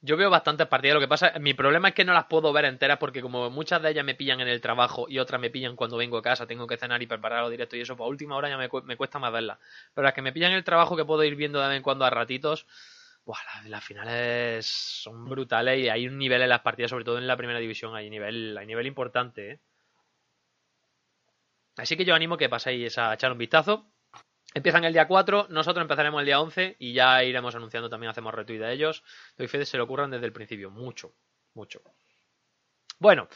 Yo veo bastantes partidas, lo que pasa, mi problema es que no las puedo ver enteras porque como muchas de ellas me pillan en el trabajo y otras me pillan cuando vengo a casa, tengo que cenar y prepararlo directo y eso, pues a última hora ya me, me cuesta más verlas. Pero las que me pillan en el trabajo que puedo ir viendo de vez en cuando a ratitos, Buah, las, las, finales son brutales y hay un nivel en las partidas, sobre todo en la primera división, hay nivel, hay nivel importante. ¿eh? Así que yo animo que paséis a echar un vistazo. Empiezan el día 4, nosotros empezaremos el día 11 y ya iremos anunciando también, hacemos retweet de ellos. Doy fe de se lo ocurran desde el principio, mucho, mucho. Bueno,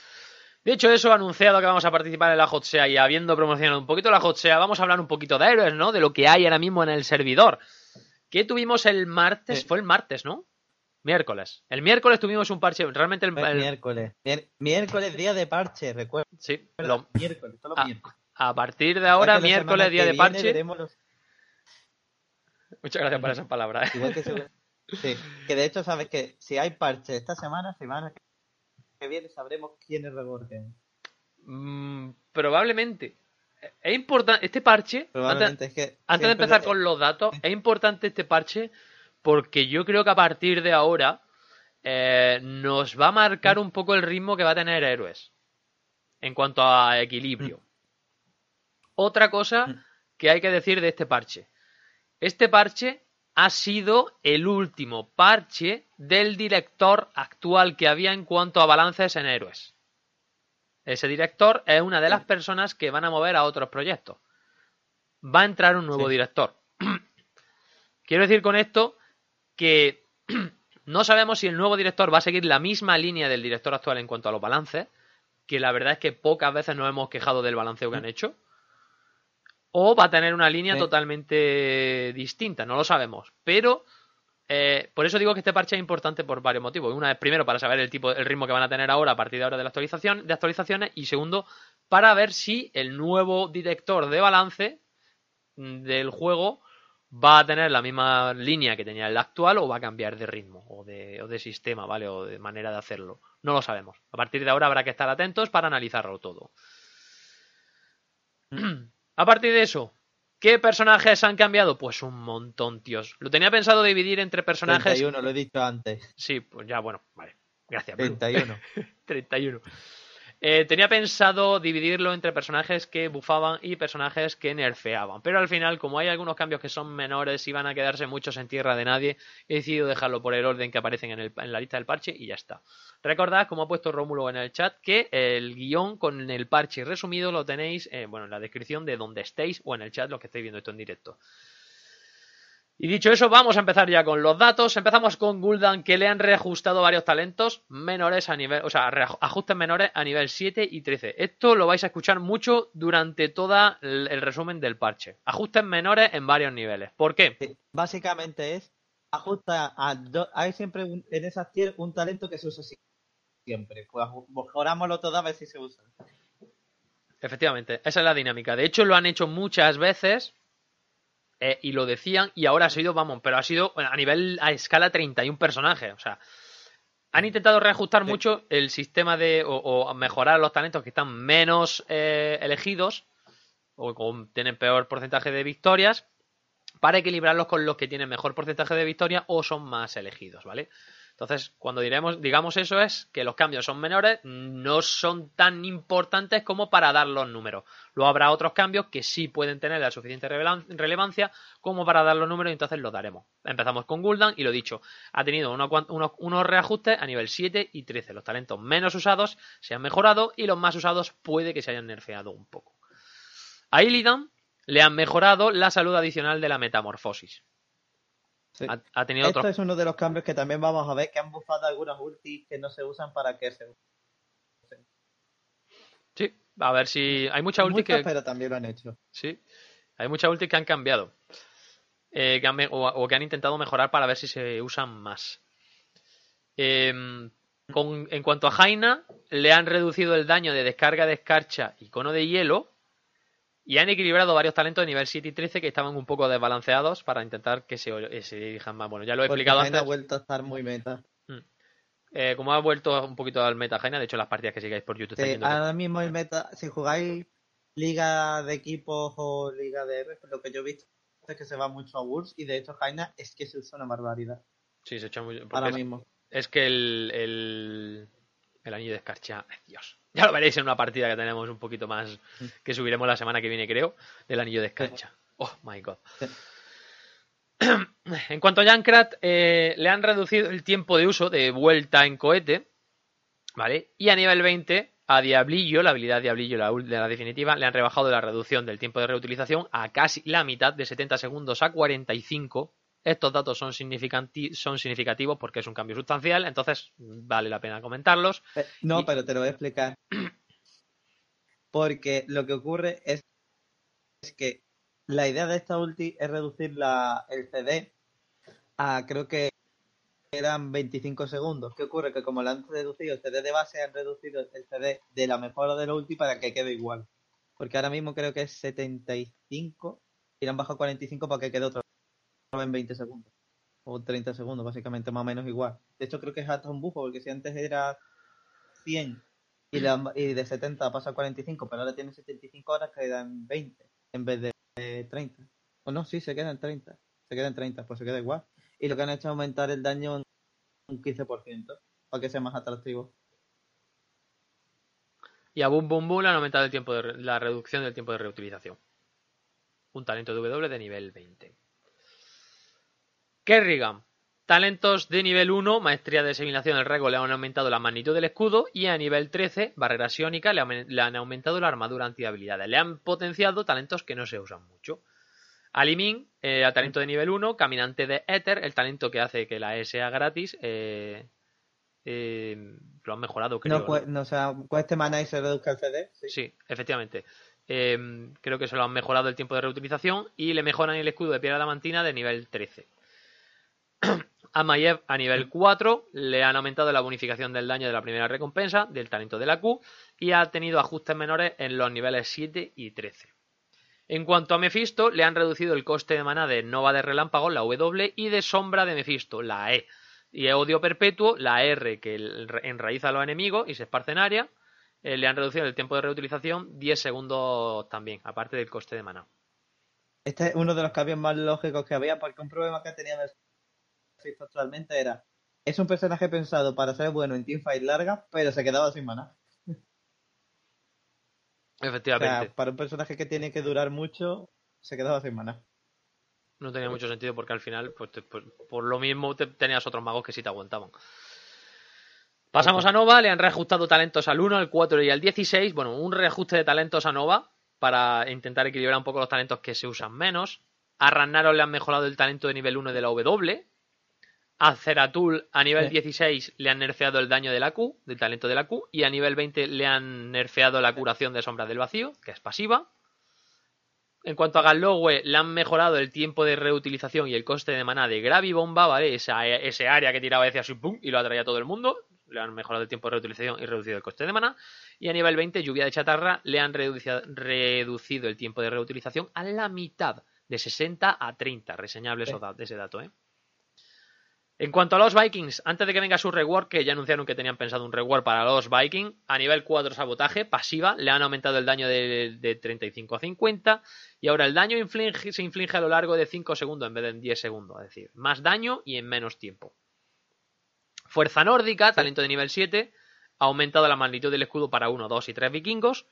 dicho eso, anunciado que vamos a participar en la Hotsea y habiendo promocionado un poquito la Hotsea, vamos a hablar un poquito de héroes, ¿no? De lo que hay ahora mismo en el servidor. ¿Qué tuvimos el martes? Sí. Fue el martes, ¿no? Miércoles. El miércoles tuvimos un parche. Realmente el, el... miércoles. Miércoles día de parche, recuerda. Sí. Lo... Miércoles, todos los a, miércoles. a partir de ahora, miércoles día de parche. Los... Muchas gracias por esa palabra. ¿eh? Igual que, se... sí. que de hecho sabes que si hay parche esta semana, semana que viene sabremos quién es Reborgen. Mm, probablemente es importante este parche antes, es que antes de empezar con los datos es importante este parche porque yo creo que a partir de ahora eh, nos va a marcar un poco el ritmo que va a tener héroes en cuanto a equilibrio otra cosa que hay que decir de este parche este parche ha sido el último parche del director actual que había en cuanto a balances en héroes ese director es una de las personas que van a mover a otros proyectos. Va a entrar un nuevo sí. director. [CLEARS THROAT] Quiero decir con esto que [CLEARS THROAT] no sabemos si el nuevo director va a seguir la misma línea del director actual en cuanto a los balances, que la verdad es que pocas veces nos hemos quejado del balanceo que han hecho, o va a tener una línea sí. totalmente distinta, no lo sabemos. Pero eh, por eso digo que este parche es importante por varios motivos. Una es primero para saber el tipo, el ritmo que van a tener ahora a partir de ahora de la actualización, de actualizaciones, y segundo, para ver si el nuevo director de balance del juego va a tener la misma línea que tenía el actual o va a cambiar de ritmo o de, o de sistema, ¿vale? O de manera de hacerlo. No lo sabemos. A partir de ahora habrá que estar atentos para analizarlo todo. A partir de eso, ¿Qué personajes han cambiado? Pues un montón, tíos. Lo tenía pensado dividir entre personajes. 31, lo he dicho antes. Sí, pues ya, bueno, vale. Gracias. Blue. 31. 31. Eh, tenía pensado dividirlo entre personajes que bufaban y personajes que nerfeaban. Pero al final, como hay algunos cambios que son menores y van a quedarse muchos en tierra de nadie, he decidido dejarlo por el orden que aparecen en, el- en la lista del parche y ya está. Recordad, como ha puesto Rómulo en el chat, que el guion con el parche resumido lo tenéis eh, bueno, en la descripción de donde estéis o en el chat los que estéis viendo esto en directo. Y dicho eso, vamos a empezar ya con los datos. Empezamos con Gul'dan, que le han reajustado varios talentos menores a nivel, o sea, ajustes menores a nivel 7 y 13. Esto lo vais a escuchar mucho durante todo el, resumen del parche. Ajustes menores en varios niveles. ¿Por qué? Básicamente es ajusta a do- hay siempre en esas tier un talento que se usa siempre. Pues mejorámoslo todo a ver si se usa. Efectivamente, esa es la dinámica. De hecho, lo han hecho muchas veces eh, y lo decían y ahora ha sido, vamos, pero ha sido a nivel, a escala 31 personajes. O sea, han intentado reajustar Sí. mucho el sistema de, o, o mejorar los talentos que están menos eh, elegidos o con- tienen peor porcentaje de victorias para equilibrarlos con los que tienen mejor porcentaje de victoria o son más elegidos, ¿vale? Entonces, cuando diremos, digamos eso es que los cambios son menores, no son tan importantes como para dar los números. Luego habrá otros cambios que sí pueden tener la suficiente relevancia como para dar los números y entonces los daremos. Empezamos con Gul'dan y lo dicho, ha tenido unos, unos, unos reajustes a nivel 7 y 13. Los talentos menos usados se han mejorado y los más usados puede que se hayan nerfeado un poco. A Illidan le han mejorado la salud adicional de la metamorfosis. Sí. Ha, ha tenido Esto otros es uno de los cambios que también vamos a ver que han bufado algunas ultis que no se usan para que se usen. Sí, a ver si. Hay muchas ultis que. pero también lo han hecho. Sí, hay muchas ultis que han cambiado. Eh, que han me- o, o que han intentado mejorar para ver si se usan más. Em, con- en cuanto a Jaina, le han reducido el daño de descarga de escarcha y cono de hielo. Y han equilibrado varios talentos de nivel 7 y 13 que estaban un poco desbalanceados para intentar que se, eh, se dirijan más. Bueno, ya lo he Porque explicado Jaina antes. ha vuelto a estar muy meta. Eh, como ha vuelto un poquito al meta Jaina, de hecho las partidas que sigáis por YouTube Sí, que- ahora mismo el meta, si jugáis liga de equipos o liga de héroes, lo que yo he visto es que se va mucho a Wolves y de hecho Jaina es que se usa una barbaridad. Sí, se echa muy... Ahora es- mismo. Es que el, el, el anillo de escarcha, Dios. Ya lo veréis en una partida que tenemos un poquito más, que subiremos la semana que viene, creo, del anillo de escarcha. Oh my god. [CLEARS THROAT] En cuanto a Junkrat, eh, le han reducido el tiempo de uso de vuelta en cohete, ¿vale? Y a nivel 20, a Diablillo, la habilidad Diablillo, la, de la definitiva, le han rebajado la reducción del tiempo de reutilización a casi la mitad, de 70 segundos a 45. Estos datos son, significativos porque es un cambio sustancial, entonces vale la pena comentarlos. Eh, no, Y- pero te lo voy a explicar. [CLEARS THROAT] Porque lo que ocurre es, es que la idea de esta ulti es reducir la, el CD a creo que eran 25 segundos. ¿Qué ocurre? Que como la han reducido el CD de base, han reducido el CD de la mejora de la ulti para que quede igual. Porque ahora mismo creo que es 75 y le han bajado 45 para que quede otro en 20 segundos. O 30 segundos, básicamente, más o menos igual. De hecho, creo que es hasta un bufo, porque si antes era 100 y, han- y de 70 pasa a 45, pero ahora tiene 75 horas, quedan 20 en vez de eh, 30. O no, sí, se quedan 30. Se quedan 30, pues se queda igual. Y lo que han hecho es aumentar el daño un 15% para que sea más atractivo. Y a Boom Boom Boom le han aumentado el tiempo de la reducción del tiempo de reutilización. Un talento de W de nivel 20. Kerrigan. Talentos de nivel 1, maestría de asimilación del rego le han aumentado la magnitud del escudo y a nivel 13, barrera siónica, le, han aumentado la armadura antihabilidades. Le han potenciado talentos que no se usan mucho. Alimin, eh, a talento de nivel 1, caminante de éter, el talento que hace que la E sea gratis, eh, eh, lo han mejorado, creo. No, cue- no, o sea, cueste mana y se reduzca el CD. Sí. Sí, efectivamente. Eh, creo que se lo han mejorado el tiempo de reutilización y le mejoran el escudo de piedra adamantina de nivel 13. A Maiev a nivel 4 le han aumentado la bonificación del daño de la primera recompensa del talento de la Q y ha tenido ajustes menores en los niveles 7 y 13. En cuanto a Mephisto, le han reducido el coste de maná de Nova de Relámpago, la W, y de Sombra de Mephisto, la E. Y Odio Perpetuo, la R, que enraiza a los enemigos y se esparce en área. eh, le han reducido el tiempo de reutilización 10 segundos también, aparte del coste de maná. Este es uno de los cambios más lógicos que había, porque un problema que tenía Actualmente era, es un personaje pensado para ser bueno en teamfight larga, pero se quedaba sin maná. [LAUGHS] O Efectivamente. sea, para un personaje que tiene que durar mucho, se quedaba sin maná. No tenía mucho sentido porque al final, pues, te- pues, por lo mismo te- tenías otros magos que sí te aguantaban. Pasamos a Nova, le han reajustado talentos al 1, al 4 y al 16. Bueno, un reajuste de talentos a Nova para intentar equilibrar un poco los talentos que se usan menos. A Ragnaros le han mejorado el talento de nivel 1 de la W. A Zeratul a nivel Sí. 16 le han nerfeado el daño de la Q, del talento de la Q. Y a nivel 20 le han nerfeado la curación de sombras del vacío, que es pasiva. En cuanto a Gallowe, le han mejorado el tiempo de reutilización y el coste de maná de Gravibomba, ¿vale? Esa, ese área que tiraba decía así, ¡pum! y lo atraía a todo el mundo. Le han mejorado el tiempo de reutilización y reducido el coste de maná. Y a nivel 20, lluvia de chatarra, le han reducido, reducido el tiempo de reutilización a la mitad, de 60 a 30. Reseñable eso da- ese dato, ¿eh? En cuanto a los Vikings, antes de que venga su rework, que ya anunciaron que tenían pensado un rework para los Vikings, a nivel 4 sabotaje, pasiva, le han aumentado el daño de, de 35 a 50 y ahora el daño se inflige a lo largo de 5 segundos en vez de en 10 segundos, es decir, más daño y en menos tiempo. Fuerza nórdica, talento de nivel 7, ha aumentado la magnitud del escudo para 1, 2 y 3 vikingos.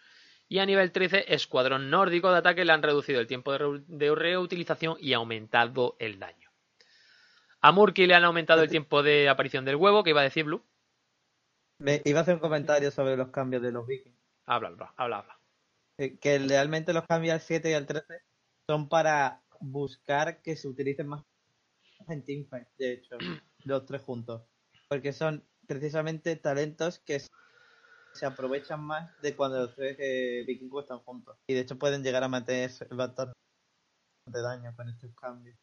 Y a nivel 13, escuadrón nórdico de ataque le han reducido el tiempo de, de reutilización y aumentado el daño. A Murky le han aumentado el tiempo de aparición del huevo, que iba a decir Blue. Me iba a hacer un comentario sobre los cambios de los vikings. Habla, habla, habla. Eh, Que realmente los cambios al 7 y al 13 son para buscar que se utilicen más en teamfight, de hecho, [CLEARS THROAT] los tres juntos. Porque son precisamente talentos que se aprovechan más de cuando los tres eh, vikingos están juntos. Y de hecho pueden llegar a mantener bastante daño con estos cambios.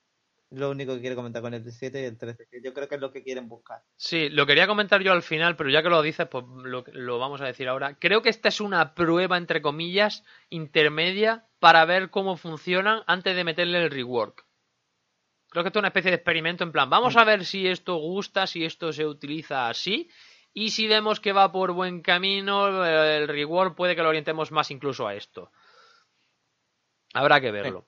Lo único que quiero comentar con el 7 y el 13, que yo creo que es lo que quieren buscar. Sí, lo quería comentar yo al final, pero ya que lo dices, pues lo, lo vamos a decir ahora. Creo que esta es una prueba, entre comillas, intermedia para ver cómo funcionan antes de meterle el rework. Creo que esto es una especie de experimento en plan, vamos a ver si esto gusta, si esto se utiliza así, y si vemos que va por buen camino, el rework puede que lo orientemos más incluso a esto. Habrá que verlo.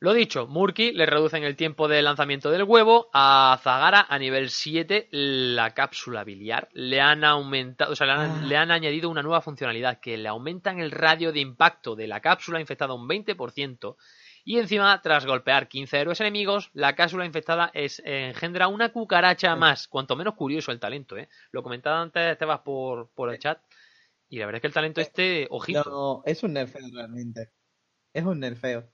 Lo dicho, Murky le reducen el tiempo de lanzamiento del huevo. A Zagara, a nivel 7, la cápsula biliar. Le han aumentado, o sea, le han, Ah. le han añadido una nueva funcionalidad que le aumentan el radio de impacto de la cápsula infectada un 20%. Y encima, tras golpear 15 héroes enemigos, la cápsula infectada es, engendra una cucaracha más. Cuanto menos curioso el talento, ¿eh? Lo comentaba antes, Tebas, por, por el chat. Y la verdad es que el talento este, ojito. No, es un nerfeo realmente. Es un nerfeo.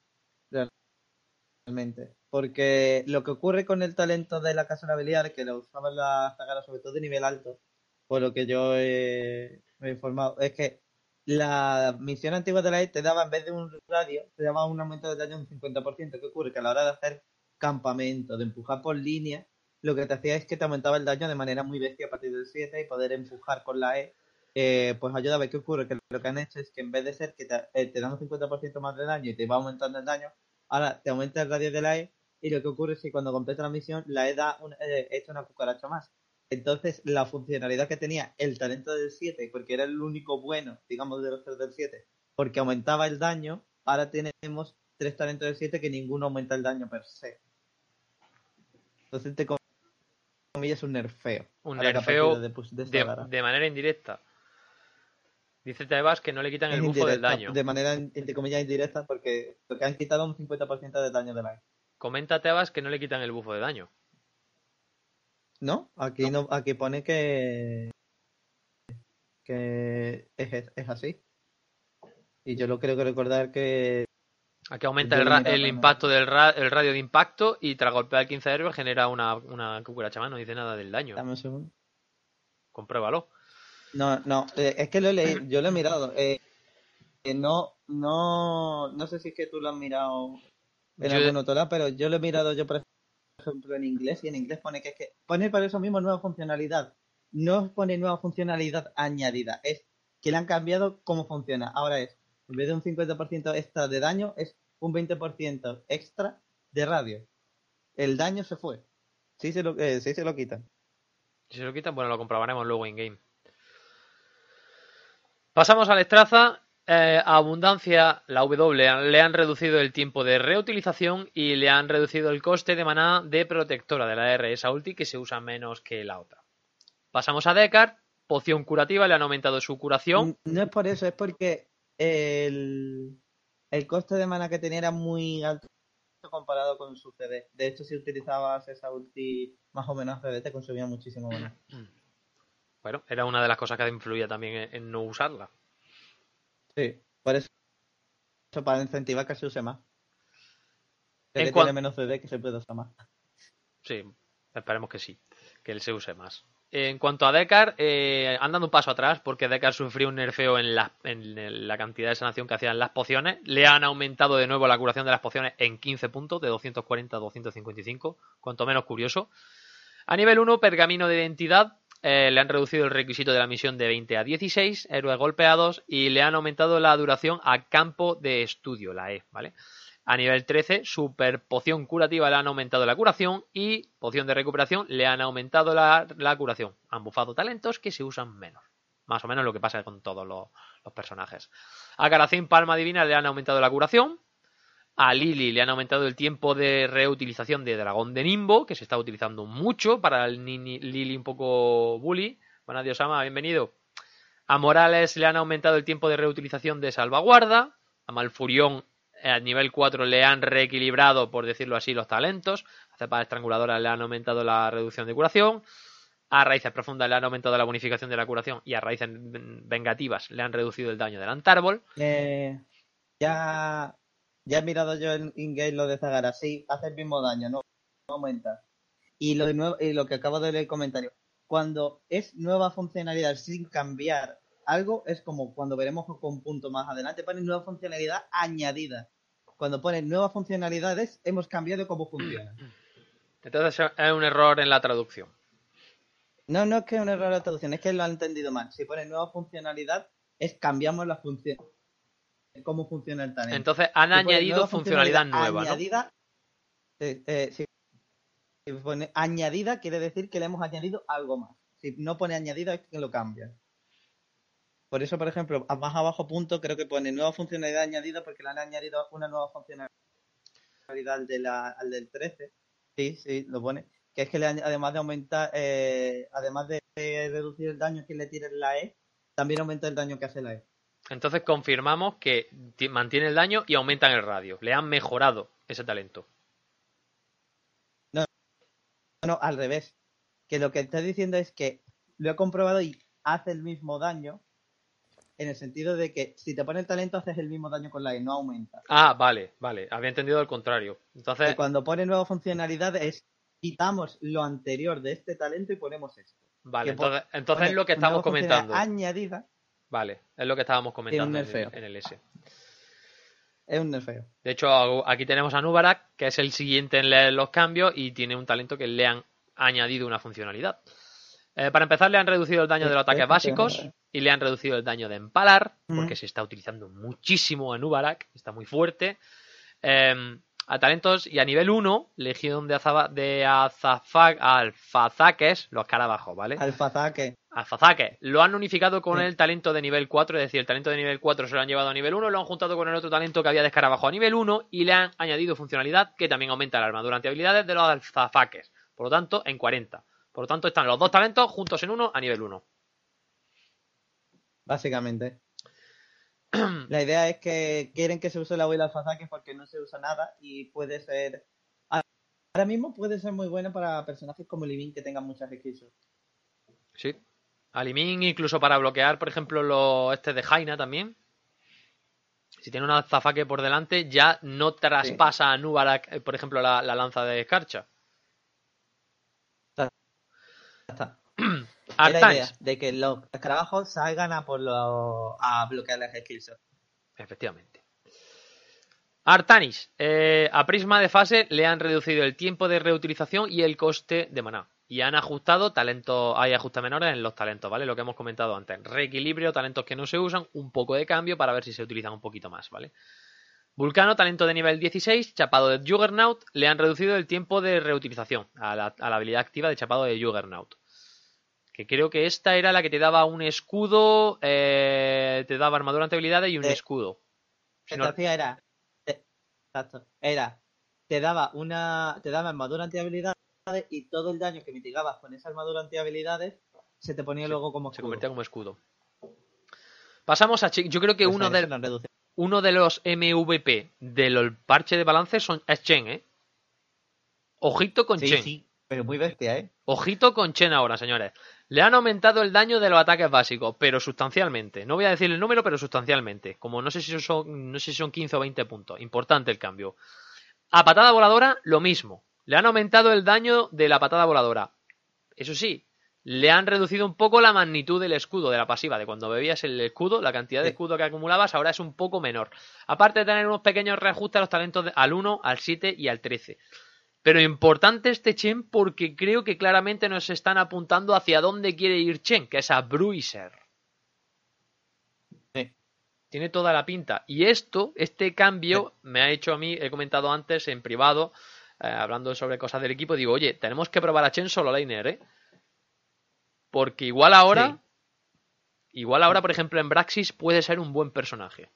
Porque lo que ocurre con el talento de la casa habilidad, que lo usaban las Zagara sobre todo de nivel alto, por lo que yo he, me he informado, es que la misión antigua de la E te daba, en vez de un radio, te daba un aumento de daño de un 50%. ¿Qué ocurre? Que a la hora de hacer campamento, de empujar por línea, lo que te hacía es que te aumentaba el daño de manera muy bestia a partir del 7 y poder empujar con la E eh, pues ayuda a ¿Qué ocurre? Que lo que han hecho es que en vez de ser que te, eh, te dan un 50% más de daño y te va aumentando el daño, ahora te aumenta el radio de la E y lo que ocurre es que cuando completa la misión, la E da un, eh, echa una cucaracha más. Entonces, la funcionalidad que tenía el talento del 7, porque era el único bueno, digamos, de los tres del 7, porque aumentaba el daño, ahora tenemos tres talentos del 7 que ninguno aumenta el daño per se. Entonces, te comillas un nerfeo. Un nerfeo de, de de manera indirecta. Dice Tebas que no le quitan el bufo del daño. De manera, entre comillas, indirecta, porque lo que han quitado un 50% de daño de la Comenta Tebas que no le quitan el bufo de daño. ¿No? Aquí no, aquí pone que que es, es así. Y yo lo creo que recordar que Aquí aumenta el, ra- el impacto del ra- el radio de impacto y tras golpear 15 héroes genera una, una cucaracha más. No dice nada del daño. dame un segundo. Compruébalo. No, no, eh, es que lo he leído, yo lo he mirado. Eh, eh, no, no, no sé si es que tú lo has mirado en Yo- algún otro lado, pero yo lo he mirado yo, por ejemplo, en inglés, y en inglés pone que es que pone para eso mismo nueva funcionalidad. No pone nueva funcionalidad añadida, es que le han cambiado cómo funciona. Ahora es, en vez de un 50% extra de daño, es un 20% extra de radio. El daño se fue. Sí se lo, eh, sí se lo quitan. Si se lo quitan, bueno, lo comprobaremos luego in game. Pasamos al Estraza. Eh, a Abundancia, la W, le han reducido el tiempo de reutilización y le han reducido el coste de maná de protectora de la R, esa ulti que se usa menos que la otra. Pasamos a Deckard, poción curativa, le han aumentado su curación. No es por eso, es porque el, el coste de mana que tenía era muy alto comparado con su CD. De hecho, si utilizabas esa ulti más o menos CD, te consumía muchísimo mana. [CLEARS THROAT] Bueno, era una de las cosas que influía también en, en no usarla. Sí, por eso, eso para incentivar que se use más. Que En tiene menos CD que se puede usar más. Sí, esperemos que sí, que él se use más. En cuanto a Deckard, eh, han dado un paso atrás porque Deckard sufrió un nerfeo en la, en la cantidad de sanación que hacían las pociones. Le han aumentado de nuevo la curación de las pociones en 15 puntos, de 240 a 255, cuanto menos curioso. A nivel 1, pergamino de identidad, eh, le han reducido el requisito de la misión de 20 a 16, héroes golpeados, y le han aumentado la duración a campo de estudio, la E, ¿vale? A nivel 13, super poción curativa le han aumentado la curación y poción de recuperación le han aumentado la, la curación. Han bufado talentos que se usan menos. Más o menos lo que pasa con todos los, los personajes. A Karacin Palma Divina le han aumentado la curación. A Lily le han aumentado el tiempo de reutilización de Dragón de Nimbo, que se está utilizando mucho para el Lily un poco bully. Buenas Diosama, bienvenido. A Morales le han aumentado el tiempo de reutilización de salvaguarda. A Malfurión eh, a nivel 4 le han reequilibrado, por decirlo así, los talentos. A cepas estranguladoras le han aumentado la reducción de curación. A raíces profundas le han aumentado la bonificación de la curación. Y a raíces ven- vengativas le han reducido el daño del antárbol. Eh, ya, ya he mirado yo en in-game lo de Zagara. Sí, hace el mismo daño, no, no aumenta. Y lo, de nuevo, y lo que acabo de leer el comentario. Cuando es nueva funcionalidad sin cambiar algo, es como cuando veremos con un punto más adelante, pone nueva funcionalidad añadida. Cuando pone nuevas funcionalidades, hemos cambiado cómo funciona. [CLEARS THROAT] Entonces es un error en la traducción. No, no es que es un error de traducción, es que lo han entendido mal. Si pone nueva funcionalidad, es cambiamos la función. Cómo funciona el talento. Entonces han añadido funcionalidad nueva, ¿no? añadida, eh, eh, si, si pone añadida, quiere decir que le hemos añadido algo más. Si no pone añadida, es que lo cambia. Por eso, por ejemplo, más abajo punto, creo que pone nueva funcionalidad añadida porque le han añadido una nueva funcionalidad al, de la- al del 13. Sí, sí, lo pone. Que es que le además de aumentar, eh, además de reducir el daño que le tira la E, también aumenta el daño que hace la E. Entonces confirmamos que ti- mantiene el daño y aumentan el radio. Le han mejorado ese talento. No, no, al revés. Que lo que está diciendo es que lo he comprobado y hace el mismo daño. En el sentido de que si te pone el talento haces el mismo daño con la E, no aumenta. Ah, vale, vale. Había entendido el contrario. Entonces, cuando pone nueva funcionalidad es quitamos lo anterior de este talento y ponemos esto. vale. que Entonces, entonces es lo que estamos comentando. Añadida Vale, es lo que estábamos comentando en el, nerfeo. en el S. es un nerfeo. De hecho, aquí tenemos a Nubarak, que es el siguiente en leer los cambios y tiene un talento que le han añadido una funcionalidad. Eh, para empezar, le han reducido el daño de los ataques básicos y le han reducido el daño de empalar, porque se está utilizando muchísimo a Nubarak, está muy fuerte. Eh, a talentos y a nivel 1, Legión de, Azaba- de Azafa- Alfazaques, los carabajos, ¿vale? Alfazaque. Alfazaque. Lo han unificado con Sí. el talento de nivel 4, es decir, el talento de nivel 4 se lo han llevado a nivel 1, lo han juntado con el otro talento que había de escarabajo a nivel 1 y le han añadido funcionalidad que también aumenta la armadura habilidades de los alfazaques. Por lo tanto, en 40. Por lo tanto, están los dos talentos juntos en uno a nivel 1. Básicamente. [CLEARS THROAT] La idea es que quieren que se use la huila alfazaque porque no se usa nada y puede ser. Ahora mismo puede ser muy bueno para personajes como Livin que tengan muchas skills. Sí. Alimin incluso para bloquear, por ejemplo, los este de Jaina también. Si tiene un alzafaque por delante, ya no traspasa a Nubarak, eh, por ejemplo, la, la lanza de escarcha. Ya está. Es la idea Artanis. de que los escarabajos salgan a por a bloquear las skills. Efectivamente. Artanis. eh, a Prisma de fase le han reducido el tiempo de reutilización y el coste de maná. Y han ajustado talentos, hay ajustes menores en los talentos, ¿vale? Lo que hemos comentado antes. Reequilibrio, talentos que no se usan, un poco de cambio para ver si se utilizan un poquito más, ¿vale? Vulcano, talento de nivel 16, chapado de Juggernaut, le han reducido el tiempo de reutilización a la, a la habilidad activa de chapado de Juggernaut. Que creo que esta era la que te daba un escudo, eh, te daba armadura ante habilidades y un Eh, escudo. Si no- era. eh, Exacto. Era. Te daba una. Te daba armadura anti-habilidades y todo el daño que mitigabas con esa armadura anti-habilidades se te ponía Sí, luego como se escudo. convertía como escudo. Pasamos a. Yo creo que Pues uno de, uno de los MVP del parche de balance son, es Chen, ¿eh? Ojito con Sí, Chen. sí, pero muy bestia, ¿eh? Ojito con Chen ahora, señores. Le han aumentado el daño de los ataques básicos, pero sustancialmente. No voy a decir el número, pero sustancialmente. Como no sé si son, no sé si son 15 o 20 puntos. Importante el cambio. A patada voladora, lo mismo. Le han aumentado el daño de la patada voladora. Eso sí, le han reducido un poco la magnitud del escudo, de la pasiva. De cuando bebías el escudo, la cantidad de escudo que acumulabas ahora es un poco menor. Aparte de tener unos pequeños reajustes a los talentos al 1, al 7 y al 13. Pero importante este Chen porque creo que claramente nos están apuntando hacia dónde quiere ir Chen, que es a Bruiser. Sí. Tiene toda la pinta. Y esto, este cambio, me ha hecho a mí, he comentado antes en privado, eh, hablando sobre cosas del equipo, digo, oye, tenemos que probar a Chen solo laner, ¿eh? Porque igual ahora, igual ahora, por ejemplo, en Braxis puede ser un buen personaje.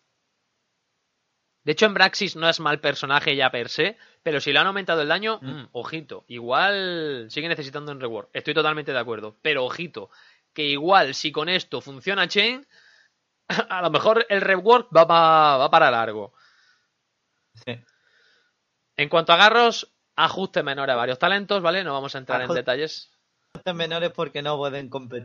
De hecho, en Braxis no es mal personaje ya per se, pero si le han aumentado el daño, Mm. mm, ojito, igual sigue necesitando un reward. Estoy totalmente de acuerdo, pero ojito, que igual si con esto funciona Chain, [LAUGHS] a lo mejor el reward va, pa- va para largo. Sí. En cuanto a agarros, ajuste menor a varios talentos, ¿vale? No vamos a entrar en detalles. Estos menores porque no pueden competir.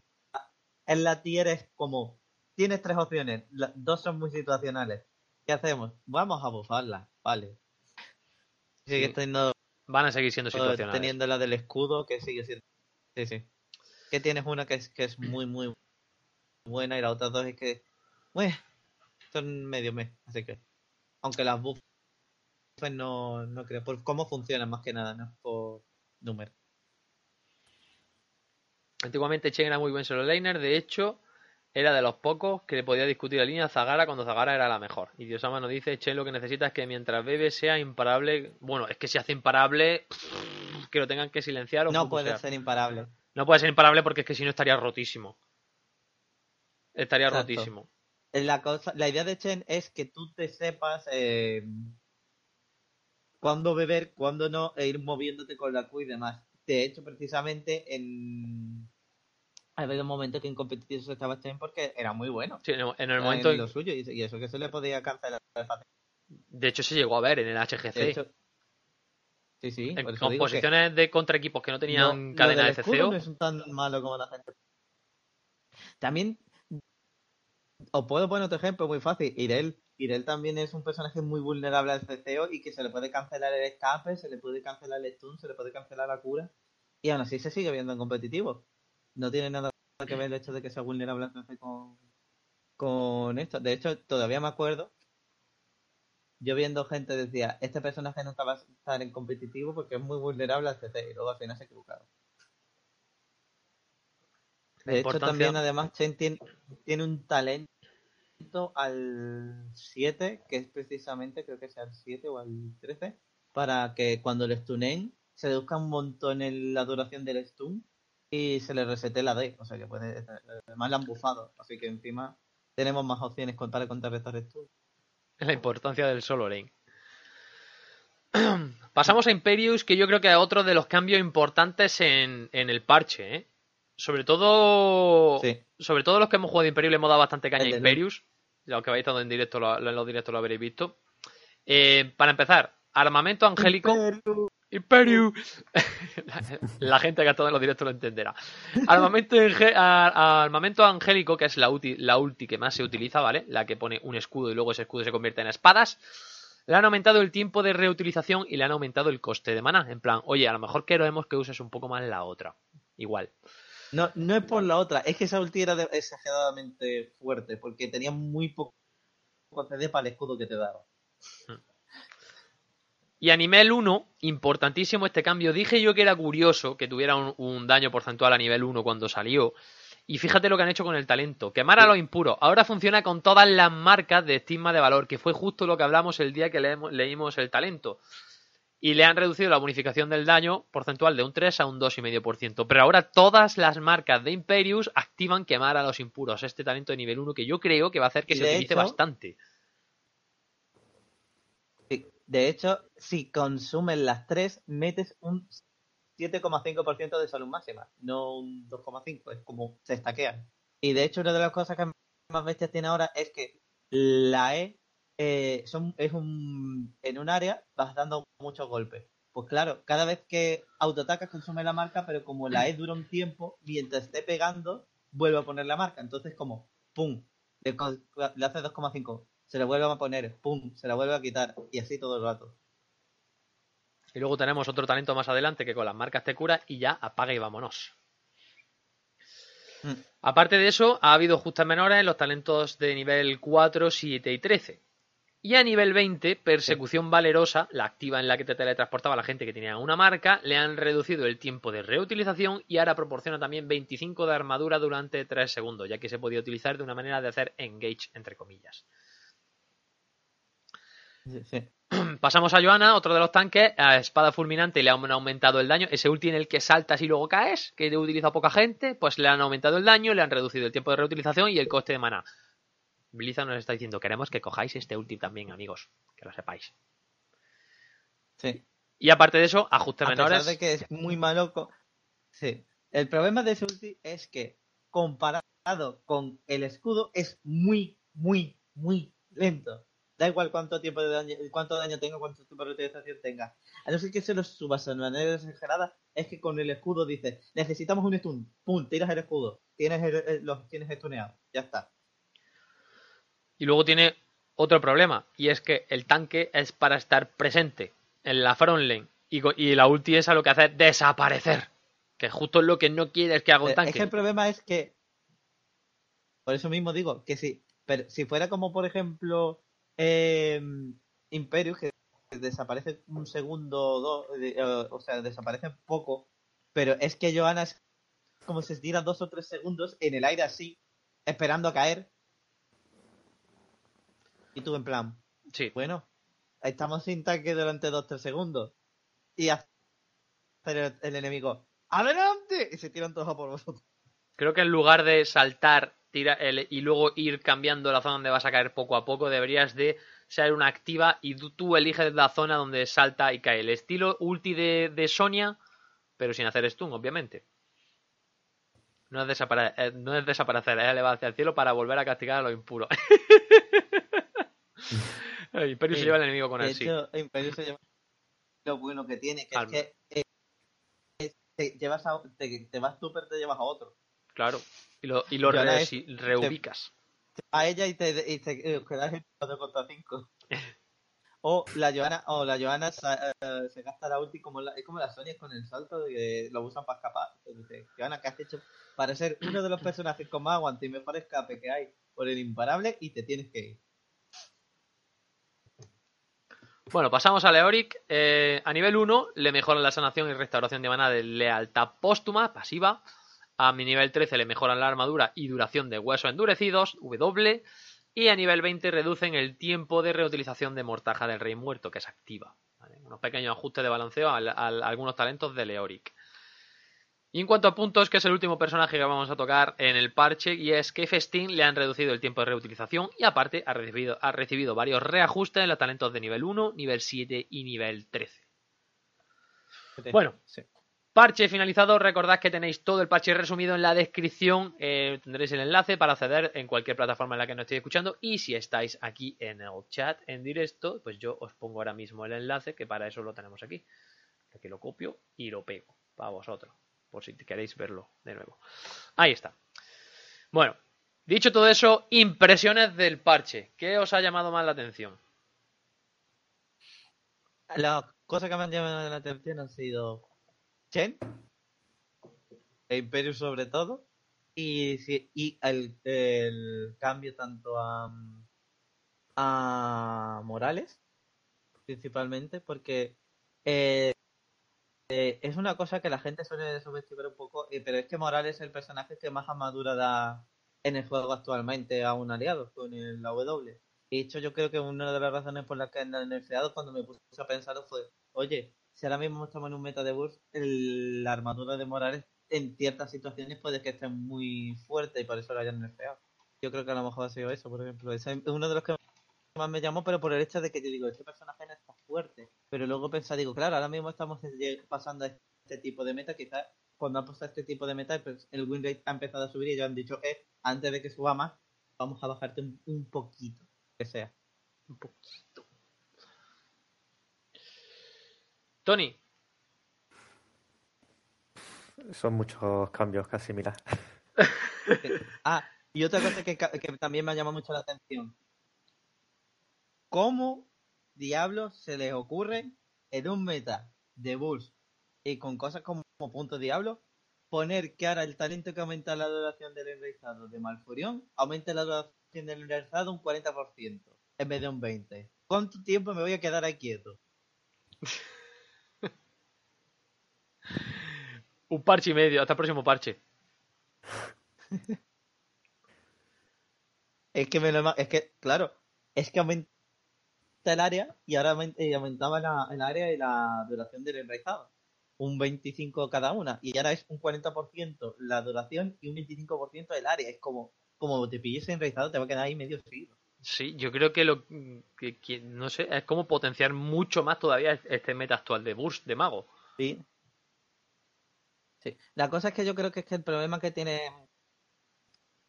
En la tier es como. Tienes tres opciones. dos son muy situacionales. ¿Qué hacemos? Vamos a bufarla. Vale. Sigue Sí. teniendo, Van a seguir siendo situacionales. teniendo la del escudo que sigue siendo. Sí, sí. Que tienes una que es, que es muy, muy buena y la otra dos es que. Bueno, son medio mes. Así que. Aunque las buffs no, no creo. Por cómo funcionan más que nada, no por número. Antiguamente Chen era muy buen solo laner, de hecho, era de los pocos que le podía discutir la línea a Zagara cuando Zagara era la mejor. Y Diosama nos dice, Chen lo que necesita es que mientras bebe sea imparable. Bueno, es que si hace imparable, que lo tengan que silenciar o No puede ser imparable. No puede ser imparable porque es que si no estaría rotísimo. Estaría Exacto. rotísimo. La, cosa, la idea de Chen es que tú te sepas eh, cuándo beber, cuándo no, e ir moviéndote con la Q y demás. De hecho, precisamente en. Ha habido momentos que en competitivos estaba Chen porque era muy bueno. Sí, en el, en el Era momento, en lo suyo y, eso que se le podía cancelar de hecho se llegó a ver en el HGC. De hecho, sí, sí. en composiciones de contra equipos que no tenían cadena de CCO. no es tan malo como la gente. También os puedo poner otro ejemplo muy fácil. Irel. Irel también es un personaje muy vulnerable al CCO y que se le puede cancelar el escape, se le puede cancelar el stun, se le puede cancelar la cura. Y aún así se sigue viendo en competitivo. No tiene nada que ver el hecho de que sea vulnerable al CC con, con esto. De hecho, todavía me acuerdo. Yo viendo gente decía, este personaje nunca va a estar en competitivo porque es muy vulnerable al CC y luego al final se equivocaron. La De hecho, también además Chen tiene, tiene un talento al 7, que es precisamente, creo que sea al 7 o al 13, para que cuando le stunen se reduzca un montón en la duración del stun y se le resete la D. O sea que puede, además la han bufado, así que encima tenemos más opciones con- para contrarrestar stun. la importancia del solo lane. [CLEARS THROAT] Pasamos a Imperius, que yo creo que es otro de los cambios importantes en, en el parche, ¿eh? Sobre todo. Sí. Sobre todo los que hemos jugado de Imperius le hemos dado bastante caña a Imperius. Los que habéis estado en directo, lo- en los directos lo habréis visto. Eh, para empezar, armamento angélico. Imperius. la, [LAUGHS] la gente que ha estado en los directos lo entenderá. Armamento, armamento angélico, que es la ulti, la ulti que más se utiliza, ¿vale? La que pone un escudo y luego ese escudo se convierte en espadas. Le han aumentado el tiempo de reutilización y le han aumentado el coste de mana. En plan, oye, a lo mejor queremos que uses un poco más la otra. Igual. No, no es por la otra, es que esa ulti era exageradamente fuerte, porque tenía muy poco CD para el escudo que te daba. Y a nivel 1, importantísimo este cambio. Dije yo que era curioso que tuviera un, un daño porcentual a nivel 1 cuando salió. Y fíjate lo que han hecho con el talento. Quemar a los impuros. Ahora funciona con todas las marcas de estigma de valor, que fue justo lo que hablamos el día que leemos- leímos el talento. y le han reducido la bonificación del daño porcentual de un 3 a un 2,5%. Pero ahora todas las marcas de Imperius activan quemar a los impuros, este talento de nivel 1 que yo creo que va a hacer que se utilice hecho- bastante. De hecho, si consumes las tres, metes un 7,5% de salud máxima, no un 2,5%, es como se estaquean. Y de hecho, una de las cosas que más bestias tiene ahora es que la E eh, son, es un, en un área vas dando muchos golpes. Pues claro, cada vez que autoatacas consume la marca, pero como la E dura un tiempo, mientras esté pegando, vuelve a poner la marca. Entonces, como, ¡pum! Le, le hace 2,5, se la vuelve a poner, ¡pum! Se la vuelve a quitar, y así todo el rato. Y luego tenemos otro talento más adelante que con las marcas te cura y ya apaga y vámonos. Mm. Aparte de eso, ha habido ajustes menores en los talentos de nivel 4, 7 y 13. Y a nivel 20, persecución valerosa, la activa en la que te teletransportaba la gente que tenía una marca, le han reducido el tiempo de reutilización y ahora proporciona también 25 de armadura durante 3 segundos, ya que se podía utilizar de una manera de hacer engage, entre comillas. Sí, sí. [CLEARS THROAT] Pasamos a Joana, otro de los tanques, a espada fulminante le han aumentado el daño, ese ulti en el que saltas y luego caes, que utiliza poca gente, pues le han aumentado el daño, le han reducido el tiempo de reutilización y el coste de mana. Blizzard nos está diciendo, queremos que cojáis este ulti también, amigos, que lo sepáis. sí. Y aparte de eso, ajustes A pesar menores. de que es muy malo. Sí. El problema de ese ulti es que comparado con el escudo es muy, muy, muy lento. Da igual cuánto tiempo de daño, cuánto daño tenga, cuánto tiempo de utilización tenga. A no ser que se lo subas de manera exagerada, es que con el escudo dices, necesitamos un stun. Pum, tiras el escudo. Tienes el, el- los tienes stuneados. Ya está. Y luego tiene otro problema, y es que el tanque es para estar presente en la front lane. Y, y la ulti esa lo que hace es desaparecer. Que justo es lo que no quieres que haga un Eh, tanque. Es que el problema es que. Por eso mismo digo que si, pero si fuera como por ejemplo eh, Imperius, que desaparece un segundo o dos, eh, o sea, desaparece poco, pero es que Johanna es como se estira dos o tres segundos en el aire así, esperando a caer. Y tú en plan, Sí. bueno, estamos sin tanque durante dos o tres segundos. Y hace el, el enemigo, ¡adelante! Y se tiran todos a por vosotros. Creo que en lugar de saltar tira el- y luego ir cambiando la zona donde vas a caer poco a poco, deberías de ser una activa y tú, tú eliges la zona donde salta y cae. El estilo ulti de, de Sonia, pero sin hacer stun, obviamente. No es, desapare- eh, no es desaparecer, es elevar hacia el cielo para volver a castigar a los impuros. [LAUGHS] El Imperio se lleva al enemigo con él, sí. Imperio se lleva lo bueno que tiene, que es que eh, eh, te, llevas a, te, te vas tú, pero te llevas a otro. Claro. Y lo, y lo es- reubicas. A ella y te, y te eh, quedas en 4 contra 5. O la Joana, o la Joana eh, se gasta la ulti como la, es como la Sonia con el salto de que lo usan para escapar. Entonces, Joana, ¿qué has hecho para ser uno de los personajes con más aguante y mejor escape que hay por el imparable y te tienes que ir? Bueno, pasamos a Leoric. Eh, a nivel 1 le mejoran la sanación y restauración de maná de lealtad póstuma, pasiva. A mi nivel 13 le mejoran la armadura y duración de huesos endurecidos, W. Y a nivel 20 reducen el tiempo de reutilización de mortaja del rey muerto, que es activa. ¿vale? Unos pequeños ajustes de balanceo a, a- a algunos talentos de Leoric. Y en cuanto a puntos, que es el último personaje que vamos a tocar en el parche, y es que Festín le han reducido el tiempo de reutilización y aparte ha recibido, ha recibido varios reajustes en los talentos de nivel 1, nivel 7 y nivel 13. Bueno, Sí. Parche finalizado, recordad que tenéis todo el parche resumido en la descripción, eh, tendréis el enlace para acceder en cualquier plataforma en la que nos estéis escuchando y si estáis aquí en el chat en directo, pues yo os pongo ahora mismo el enlace, que para eso lo tenemos aquí. Aquí lo copio y lo pego para vosotros, por si queréis verlo de nuevo. Ahí está. Bueno, dicho todo eso, impresiones del parche. ¿Qué os ha llamado más la atención? Las cosas que me han llamado la atención han sido Chen, e Imperium sobre todo, y, y el, el cambio tanto a, a Morales, principalmente, porque eh, eh, es una cosa que la gente suele subestimar un poco, eh, pero es que Morales es el personaje que más armadura da en el juego actualmente a un aliado con el AW. De hecho, yo creo que una de las razones por las que han nerfeado cuando me puse a pensarlo fue, oye, si ahora mismo estamos en un meta de burst, el- la armadura de Morales en ciertas situaciones puede que esté muy fuerte y por eso lo hayan nerfeado. Yo creo que a lo mejor ha sido eso, por ejemplo. Ese es uno de los que más me llamó, pero por el hecho de que yo digo, este personaje no está fuerte. Pero luego pensé, digo, claro, ahora mismo estamos pasando a este tipo de meta, quizás cuando ha pasado este tipo de meta, pues el win rate ha empezado a subir y ya han dicho, eh, antes de que suba más, vamos a bajarte un, un poquito, que sea. Un poquito. Tony, Son muchos cambios casi, mira. [LAUGHS] Ah, y otra cosa que, que también me ha llamado mucho la atención. ¿Cómo diablos se les ocurre en un meta de Bulls y con cosas como, como punto diablo poner que ahora el talento que aumenta la duración del enraizado de Malfurión aumente la duración del enraizado un 40% en vez de un 20%? ¿Cuánto tiempo me voy a quedar ahí quieto? [LAUGHS] un parche y medio, hasta el próximo parche. [LAUGHS] Es que me lo es que, claro, es que aumenta el área y ahora eh, aumentaba la, el área y la duración del enraizado. Un 25 cada una. Y ahora es un 40% la duración y un 25% el área. Es como, como te pilles enraizado, te va a quedar ahí medio seguido. Sí, yo creo que lo que, que- no sé, es como potenciar mucho más todavía este meta actual de Burst de Mago. Sí. Sí. La cosa es que yo creo que es que el problema que tiene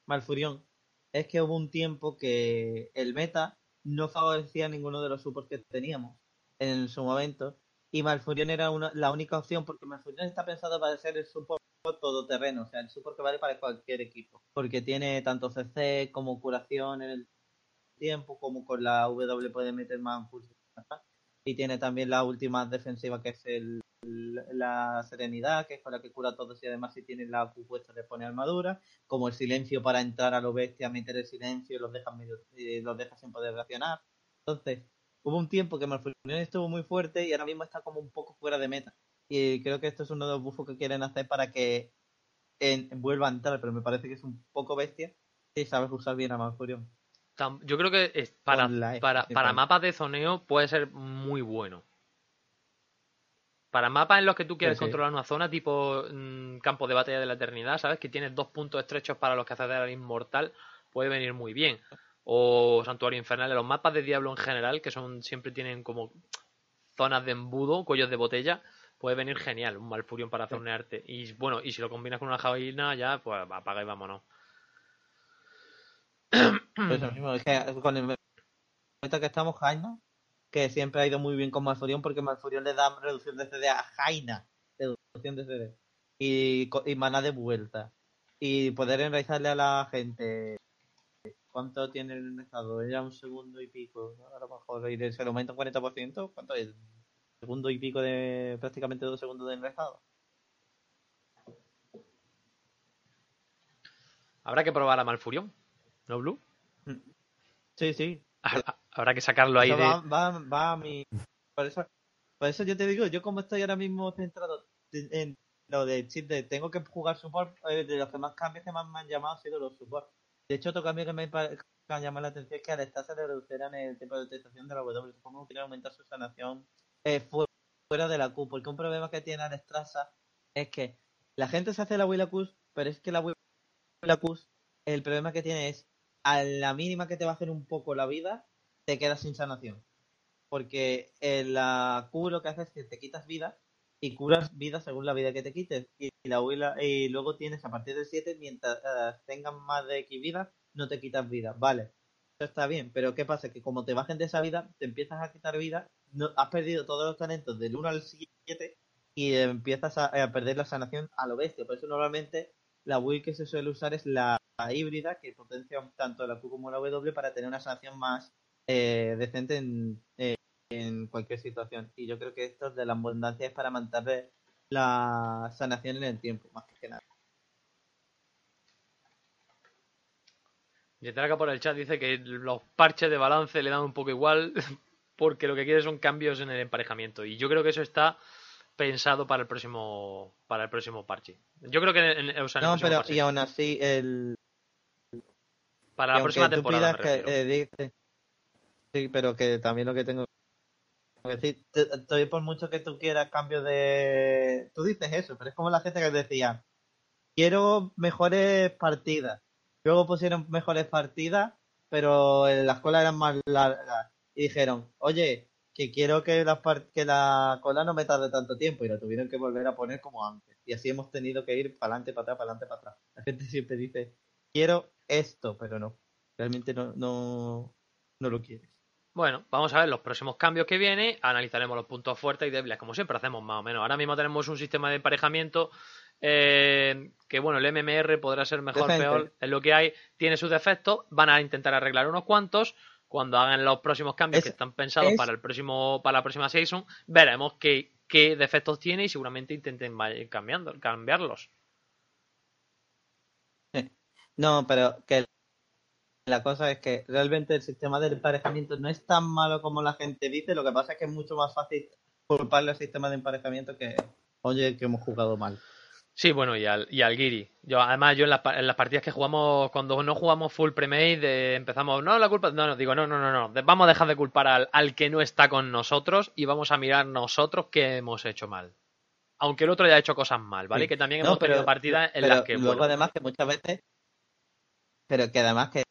Malfurión es que hubo un tiempo que el meta no favorecía ninguno de los supports que teníamos en su momento y Malfurión era una, la única opción porque Malfurión está pensado para ser el support todoterreno, o sea, el support que vale para cualquier equipo, porque tiene tanto CC como curación en el tiempo, como con la W puede meter más y tiene también la última defensiva que es el la serenidad, que es con la que cura todos y además si tienes la puesta le pone armadura, como el silencio para entrar a lo bestia, meter el silencio y los dejas medio, eh, los dejas sin poder reaccionar. Entonces, hubo un tiempo que Malfurion estuvo muy fuerte y ahora mismo está como un poco fuera de meta. Y creo que esto es uno de los buffos que quieren hacer para que en- vuelva a entrar, pero me parece que es un poco bestia y sabes usar bien a Malfurion. Yo creo que es- para, para, para mapas de zoneo puede ser muy bueno. Para mapas en los que tú quieres Sí, sí. controlar una zona, tipo mm, campo de batalla de la eternidad, ¿sabes? Que tienes dos puntos estrechos para los cazadores al inmortal, puede venir muy bien. O Santuario Infernal, los mapas de Diablo en general, que son siempre tienen como zonas de embudo, cuellos de botella, puede venir genial, un Malfurion para Sí. zonearte. Y bueno, y si lo combinas con una jabalina, ya, pues apaga y vámonos. Mismo, es que con el meta que estamos, Jaina, que siempre ha ido muy bien con Malfurion porque Malfurion le da reducción de CD a Jaina, reducción de CD. Y, y mana de vuelta. Y poder enraizarle a la gente. ¿Cuánto tiene el estado? Era un segundo y pico. ¿no? A lo mejor y se le aumenta un 40%. ¿Cuánto es? Segundo y pico de prácticamente dos segundos de enraizado. Habrá que probar a Malfurion, ¿no, Blue? Sí, sí. Habrá, habrá que sacarlo ahí de... va, va, va a mi. Por eso, por eso yo te digo, yo como estoy ahora mismo centrado en, lo de chip de tengo que jugar support, eh, de los que más cambios que más me han llamado han sido los support. De hecho, otro cambio que me, ha llamado la atención es que estar se le reducirán el tiempo de detectación de la W. Supongo que quiere aumentar su sanación eh, fu- fuera de la Q, porque un problema que tiene Alestraza es que la gente se hace la Willa Q, pero es que la Willa Q, el problema que tiene es a la mínima que te bajen un poco la vida, te quedas sin sanación. Porque en la Q lo que hace es que te quitas vida y curas vida según la vida que te quites. Y, la y luego tienes a partir del 7, mientras eh, tengas más de X vida, no te quitas vida. Vale, eso está bien, pero ¿qué pasa? Que como te bajen de esa vida, te empiezas a quitar vida, no, has perdido todos los talentos del 1 al 7 y empiezas a, a perder la sanación a lo bestia. Por eso normalmente la build que se suele usar es la híbrida, que potencia tanto la Q como la W para tener una sanación más eh, decente en, eh, en cualquier situación. Y yo creo que esto de la abundancia es para mantener la sanación en el tiempo, más que nada. Yetraka por el chat dice que los parches de balance le dan un poco igual [LAUGHS] porque lo que quiere son cambios en el emparejamiento y yo creo que eso está pensado para el próximo para el próximo parche. Yo creo que en, en- o sea, en No, pero parche. y aún así, el, para la próxima temporada me que, eh, dice- Sí, pero que también lo que tengo que decir, estoy por mucho que tú quieras cambio de... Tú dices eso, pero es como la gente que decía, quiero mejores partidas. Luego pusieron mejores partidas, pero las colas eran más largas. Y dijeron, oye, que quiero que la, que la cola no me tarde tanto tiempo. Y la tuvieron que volver a poner como antes. Y así hemos tenido que ir para adelante, para atrás, para adelante, para atrás. La gente siempre dice, quiero esto, pero no. Realmente no, no, no lo quiere. Bueno, vamos a ver los próximos cambios que viene, analizaremos los puntos fuertes y débiles, como siempre hacemos más o menos. Ahora mismo tenemos un sistema de emparejamiento eh, que, bueno, el MMR podrá ser mejor o Decente. peor, es lo que hay, tiene sus defectos, van a intentar arreglar unos cuantos. Cuando hagan los próximos cambios Es- que están pensados es- para el próximo para la próxima season, veremos qué, qué defectos tiene y seguramente intenten cambiando, cambiarlos. No, pero que la cosa es que realmente el sistema de emparejamiento no es tan malo como la gente dice. Lo que pasa es que es mucho más fácil culparle al sistema de emparejamiento que, oye, que hemos jugado mal. Sí, bueno, y al, y al Giri. Yo, además, yo en las, pa- en las partidas que jugamos, cuando no jugamos full premade, eh, empezamos, no, la culpa, no, no, digo, no, no, no, no, vamos a dejar de culpar al, al que no está con nosotros y vamos a mirar nosotros qué hemos hecho mal. Aunque el otro haya hecho cosas mal, ¿vale? Sí. Que también No, hemos tenido partidas en pero las que, luego bueno, además que muchas veces, pero que además que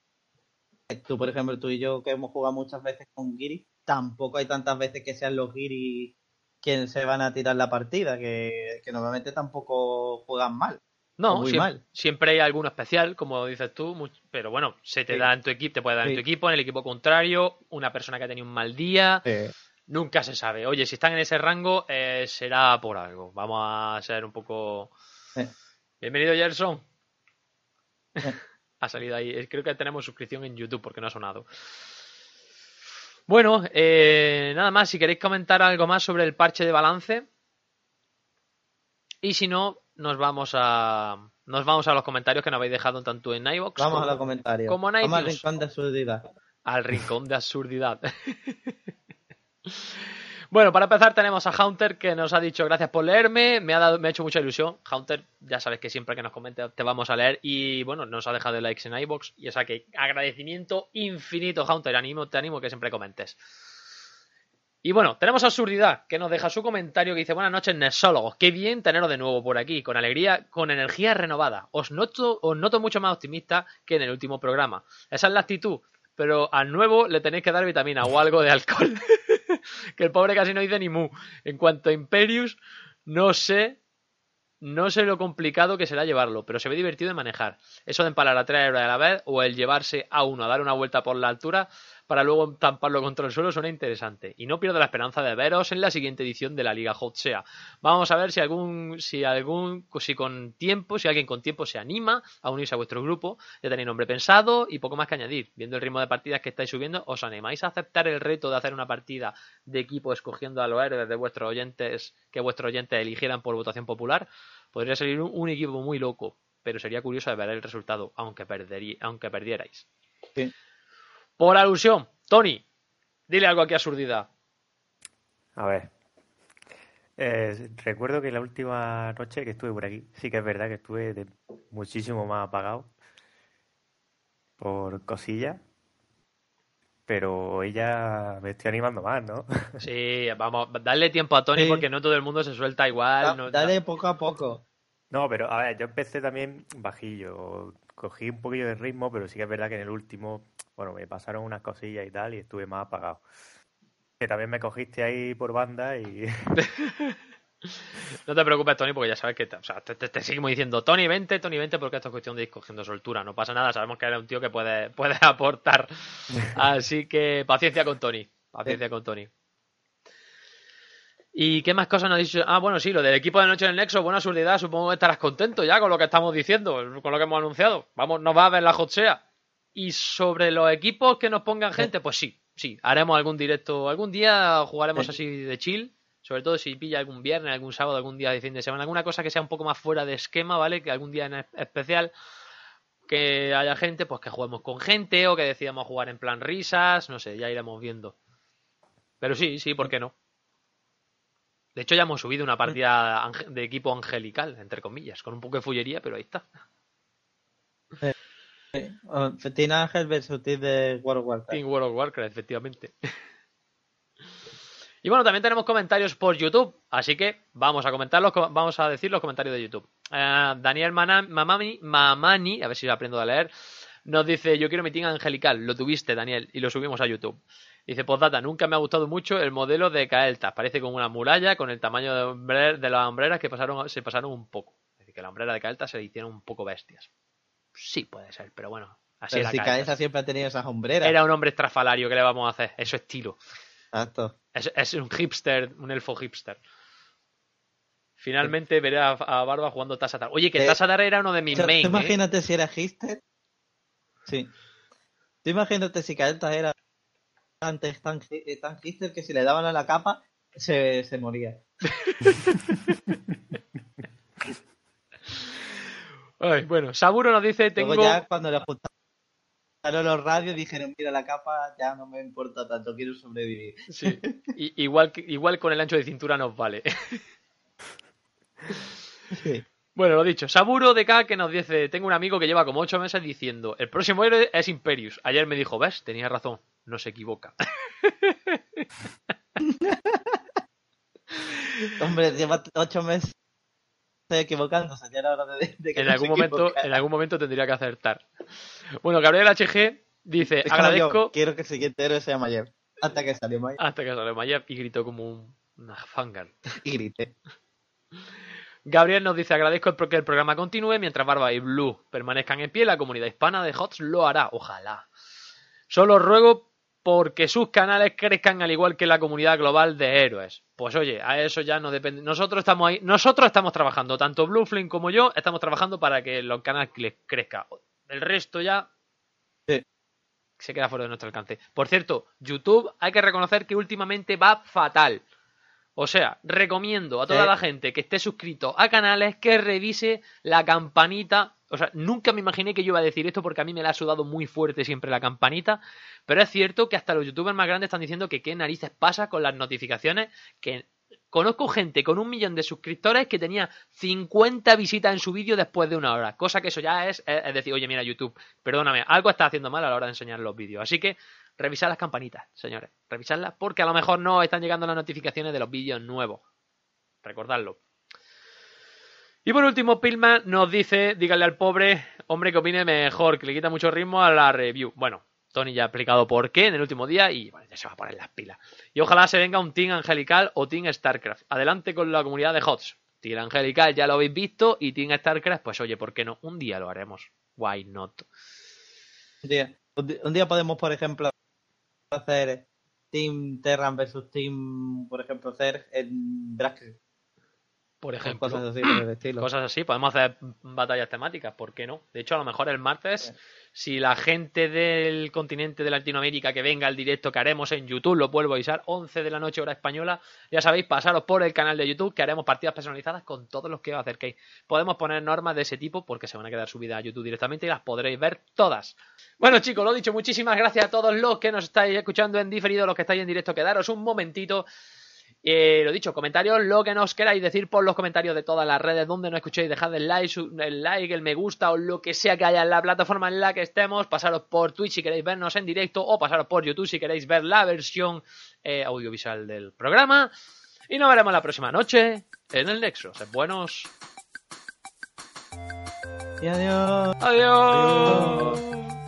tú, por ejemplo, tú y yo que hemos jugado muchas veces con Giri, tampoco hay tantas veces que sean los Giri quienes se van a tirar la partida, que, que normalmente tampoco juegan mal. no, muy siem- mal. siempre hay alguno especial, como dices tú, pero bueno, se te Sí. da en tu equipo, te puede dar en tu equipo, en el equipo contrario, una persona que ha tenido un mal día, Nunca se sabe. Oye, si están en ese rango, eh, será por algo. Vamos a ser un poco. Eh. Bienvenido, Gerson. Ha salido ahí. Eh, Creo que tenemos suscripción en YouTube porque no ha sonado. Bueno, eh, nada más. Si queréis comentar algo más sobre el parche de balance. Y si no, nos vamos a. Nos vamos a los comentarios que nos habéis dejado tanto en iVoox Vamos como a los comentarios. como en Vamos al rincón de absurdidad. al rincón de absurdidad. [LAUGHS] bueno, para empezar tenemos a Hunter que nos ha dicho gracias por leerme, me ha, dado, me ha hecho mucha ilusión. Hunter, ya sabes que siempre que nos comentes te vamos a leer y bueno, nos ha dejado likes en iBox y o sea que agradecimiento infinito Hunter, animo, te animo que siempre comentes. Y bueno, tenemos a Absurdidad, que nos deja su comentario que dice Buenas noches, Nesólogos. Qué bien teneros de nuevo por aquí, con alegría, con energía renovada. Os noto, os noto mucho más optimista que en el último programa. Esa es la actitud, pero al nuevo le tenéis que dar vitamina o algo de alcohol. [LAUGHS] que el pobre casi no dice ni mu. En cuanto a Imperius, no sé. No sé lo complicado que será llevarlo, pero se ve divertido de manejar. Eso de empalar a tres héroes a la vez o el llevarse a uno a dar una vuelta por la altura para luego tamparlo contra el suelo suena interesante. Y no pierdo la esperanza de veros en la siguiente edición de la Liga Hot Sea. Vamos a ver si algún, si algún, si con tiempo, si alguien con tiempo se anima a unirse a vuestro grupo. Ya tenéis nombre pensado y poco más que añadir. Viendo el ritmo de partidas que estáis subiendo, ¿os animáis a aceptar el reto de hacer una partida de equipo escogiendo a los héroes de vuestros oyentes que vuestros oyentes eligieran por votación popular? Podría salir un, equipo muy loco, pero sería curioso de ver el resultado, aunque, perderí, aunque perdierais. Sí. Por alusión, Tony, dile algo aquí a Absurdidad. A ver. Eh, recuerdo que la última noche que estuve por aquí, sí que es verdad que estuve de muchísimo más apagado por cosillas, pero ella me estoy animando más, ¿no? [LAUGHS] Sí, vamos, darle tiempo a Tony Sí. porque no todo el mundo se suelta igual. Da- no- dale poco a poco. No, pero a ver, yo empecé también bajillo, cogí un poquillo de ritmo, pero sí que es verdad que en el último, bueno, me pasaron unas cosillas y tal y estuve más apagado. Que también me cogiste ahí por banda y [LAUGHS] No te preocupes, Tony, porque ya sabes que te, o sea, te, te- te seguimos diciendo Tony 20, Tony 20, porque esto es cuestión de ir cogiendo soltura. No pasa nada, sabemos que eres un tío que puede, [LAUGHS] puede aportar. [LAUGHS] Así que paciencia con Tony. Paciencia con Tony. ¿Y qué más cosas nos ha dicho? Ah, bueno, sí, lo del equipo de Noche en el Nexo, buena absurdidad. Supongo que estarás contento ya con lo que estamos diciendo, con lo que hemos anunciado. Vamos, nos va a ver la hotsea. Y sobre los equipos que nos pongan gente, pues sí, sí, haremos algún directo. Algún día jugaremos Sí. así de chill. Sobre todo si pilla algún viernes, algún sábado, algún día de fin de semana, alguna cosa que sea un poco más fuera de esquema, ¿vale? Que algún día en es- especial que haya gente, pues que juguemos con gente o que decidamos jugar en plan risas, no sé, ya iremos viendo. Pero sí, sí, ¿por qué no? De hecho, ya hemos subido una partida de equipo angelical, entre comillas, con un poco de fullería, pero ahí está. Oh, Team Ángel versus Team de World of Warcraft. Team World of Warcraft, efectivamente. [LAUGHS] Y bueno, también tenemos comentarios por YouTube, así que vamos a comentarlos, vamos a decir los comentarios de YouTube. Eh, Daniel Mamani, Mamani, a ver si lo aprendo a leer, nos dice, yo quiero mi team angelical, lo tuviste Daniel, y lo subimos a YouTube. Dice, postdata, nunca me ha gustado mucho el modelo de Kael'thas, parece como una muralla con el tamaño de, de las hombreras que pasaron, se pasaron un poco. Es decir, que la hombrera de Kael'thas se le hicieron un poco bestias. Sí, puede ser, pero bueno, así pero era si siempre ha tenido esas hombreras. Era un hombre estrafalario, ¿qué le vamos a hacer? Es su estilo. Exacto. Es, un hipster, un elfo hipster. Finalmente veré a, Barba jugando Tassadar. Oye, que eh, Tassadar era uno de mis main. ¿eh? Imagínate si era hipster. Sí. Tú imagínate si Kael'thas era antes tan, tan hipster que si le daban a la capa se, se moría. [LAUGHS] Ay, bueno, Saburo nos dice, tengo... Luego ya cuando le juntaron los radios dijeron, mira, la capa ya no me importa tanto, quiero sobrevivir. Sí, [LAUGHS] igual, igual con el ancho de cintura nos vale. [LAUGHS] Sí. Bueno, lo dicho, Saburo de K que nos dice, tengo un amigo que lleva como ocho meses diciendo, el próximo héroe es Imperius. Ayer me dijo, ves, tenía razón, no se equivoca. [LAUGHS] Hombre, lleva ocho meses equivocándose, ya era hora de, que en algún momento En algún momento tendría que acertar. Bueno, Gabriel HG dice, agradezco... quiero que el siguiente héroe sea Mayer. Hasta que salió Mayer. Hasta que salió Mayer y gritó como un, una. Y grité. Gabriel nos dice, agradezco que el programa continúe mientras Barba y Blue permanezcan en pie. La comunidad hispana de HOTS lo hará, ojalá. Solo ruego porque sus canales crezcan al igual que la comunidad global de héroes. Pues oye, a eso ya no depende. Nosotros estamos ahí, nosotros estamos trabajando, tanto Blue Flame como yo, estamos trabajando para que los canales crezcan. El resto ya se queda fuera de nuestro alcance. Por cierto, YouTube hay que reconocer que últimamente va fatal. O sea, recomiendo a toda la gente que esté suscrito a canales que revise la campanita o sea, nunca me imaginé que yo iba a decir esto porque a mí me la ha sudado muy fuerte siempre la campanita. Pero es cierto que hasta los youtubers más grandes están diciendo que qué narices pasa con las notificaciones. Que conozco gente con un millón de suscriptores que tenía 50 visitas en su vídeo después de una hora. Cosa que eso ya es, es decir, oye, mira YouTube, perdóname, algo está haciendo mal a la hora de enseñar los vídeos. Así que revisad las campanitas, señores. Revisadlas porque a lo mejor no están llegando las notificaciones de los vídeos nuevos. Recordadlo. Y por último, Pilman nos dice, dígale al pobre hombre que opine mejor, que le quita mucho ritmo a la review. Bueno, Tony ya ha explicado por qué en el último día y bueno, ya se va a poner las pilas. Y ojalá se venga un Team Angelical o Team StarCraft. Adelante con la comunidad de HOTS. Team Angelical ya lo habéis visto y Team StarCraft, pues oye, ¿por qué no? Un día lo haremos. Why not? Un día, un día podemos, por ejemplo, hacer Team Terran versus Team, por ejemplo, Zerg en Drax por ejemplo. Cosas así, Cosas así, podemos hacer batallas temáticas, ¿por qué no? De hecho, a lo mejor el martes, si la gente del continente de Latinoamérica que venga al directo que haremos en YouTube, lo vuelvo a avisar, 11 de la noche hora española, ya sabéis, pasaros por el canal de YouTube que haremos partidas personalizadas con todos los que os acerquéis. Podemos poner normas de ese tipo porque se van a quedar subidas a YouTube directamente y las podréis ver todas. Bueno chicos, lo dicho, muchísimas gracias a todos los que nos estáis escuchando en diferido, los que estáis en directo, quedaros un momentito eh, lo dicho, comentarios, lo que nos queráis decir por los comentarios de todas las redes donde nos escuchéis, dejad el like, el like, el me gusta o lo que sea que haya en la plataforma en la que estemos, pasaros por Twitch si queréis vernos en directo o pasaros por YouTube si queréis ver la versión eh, audiovisual del programa. Y nos veremos la próxima noche en el Nexo. Sed buenos. Y adiós. Adiós.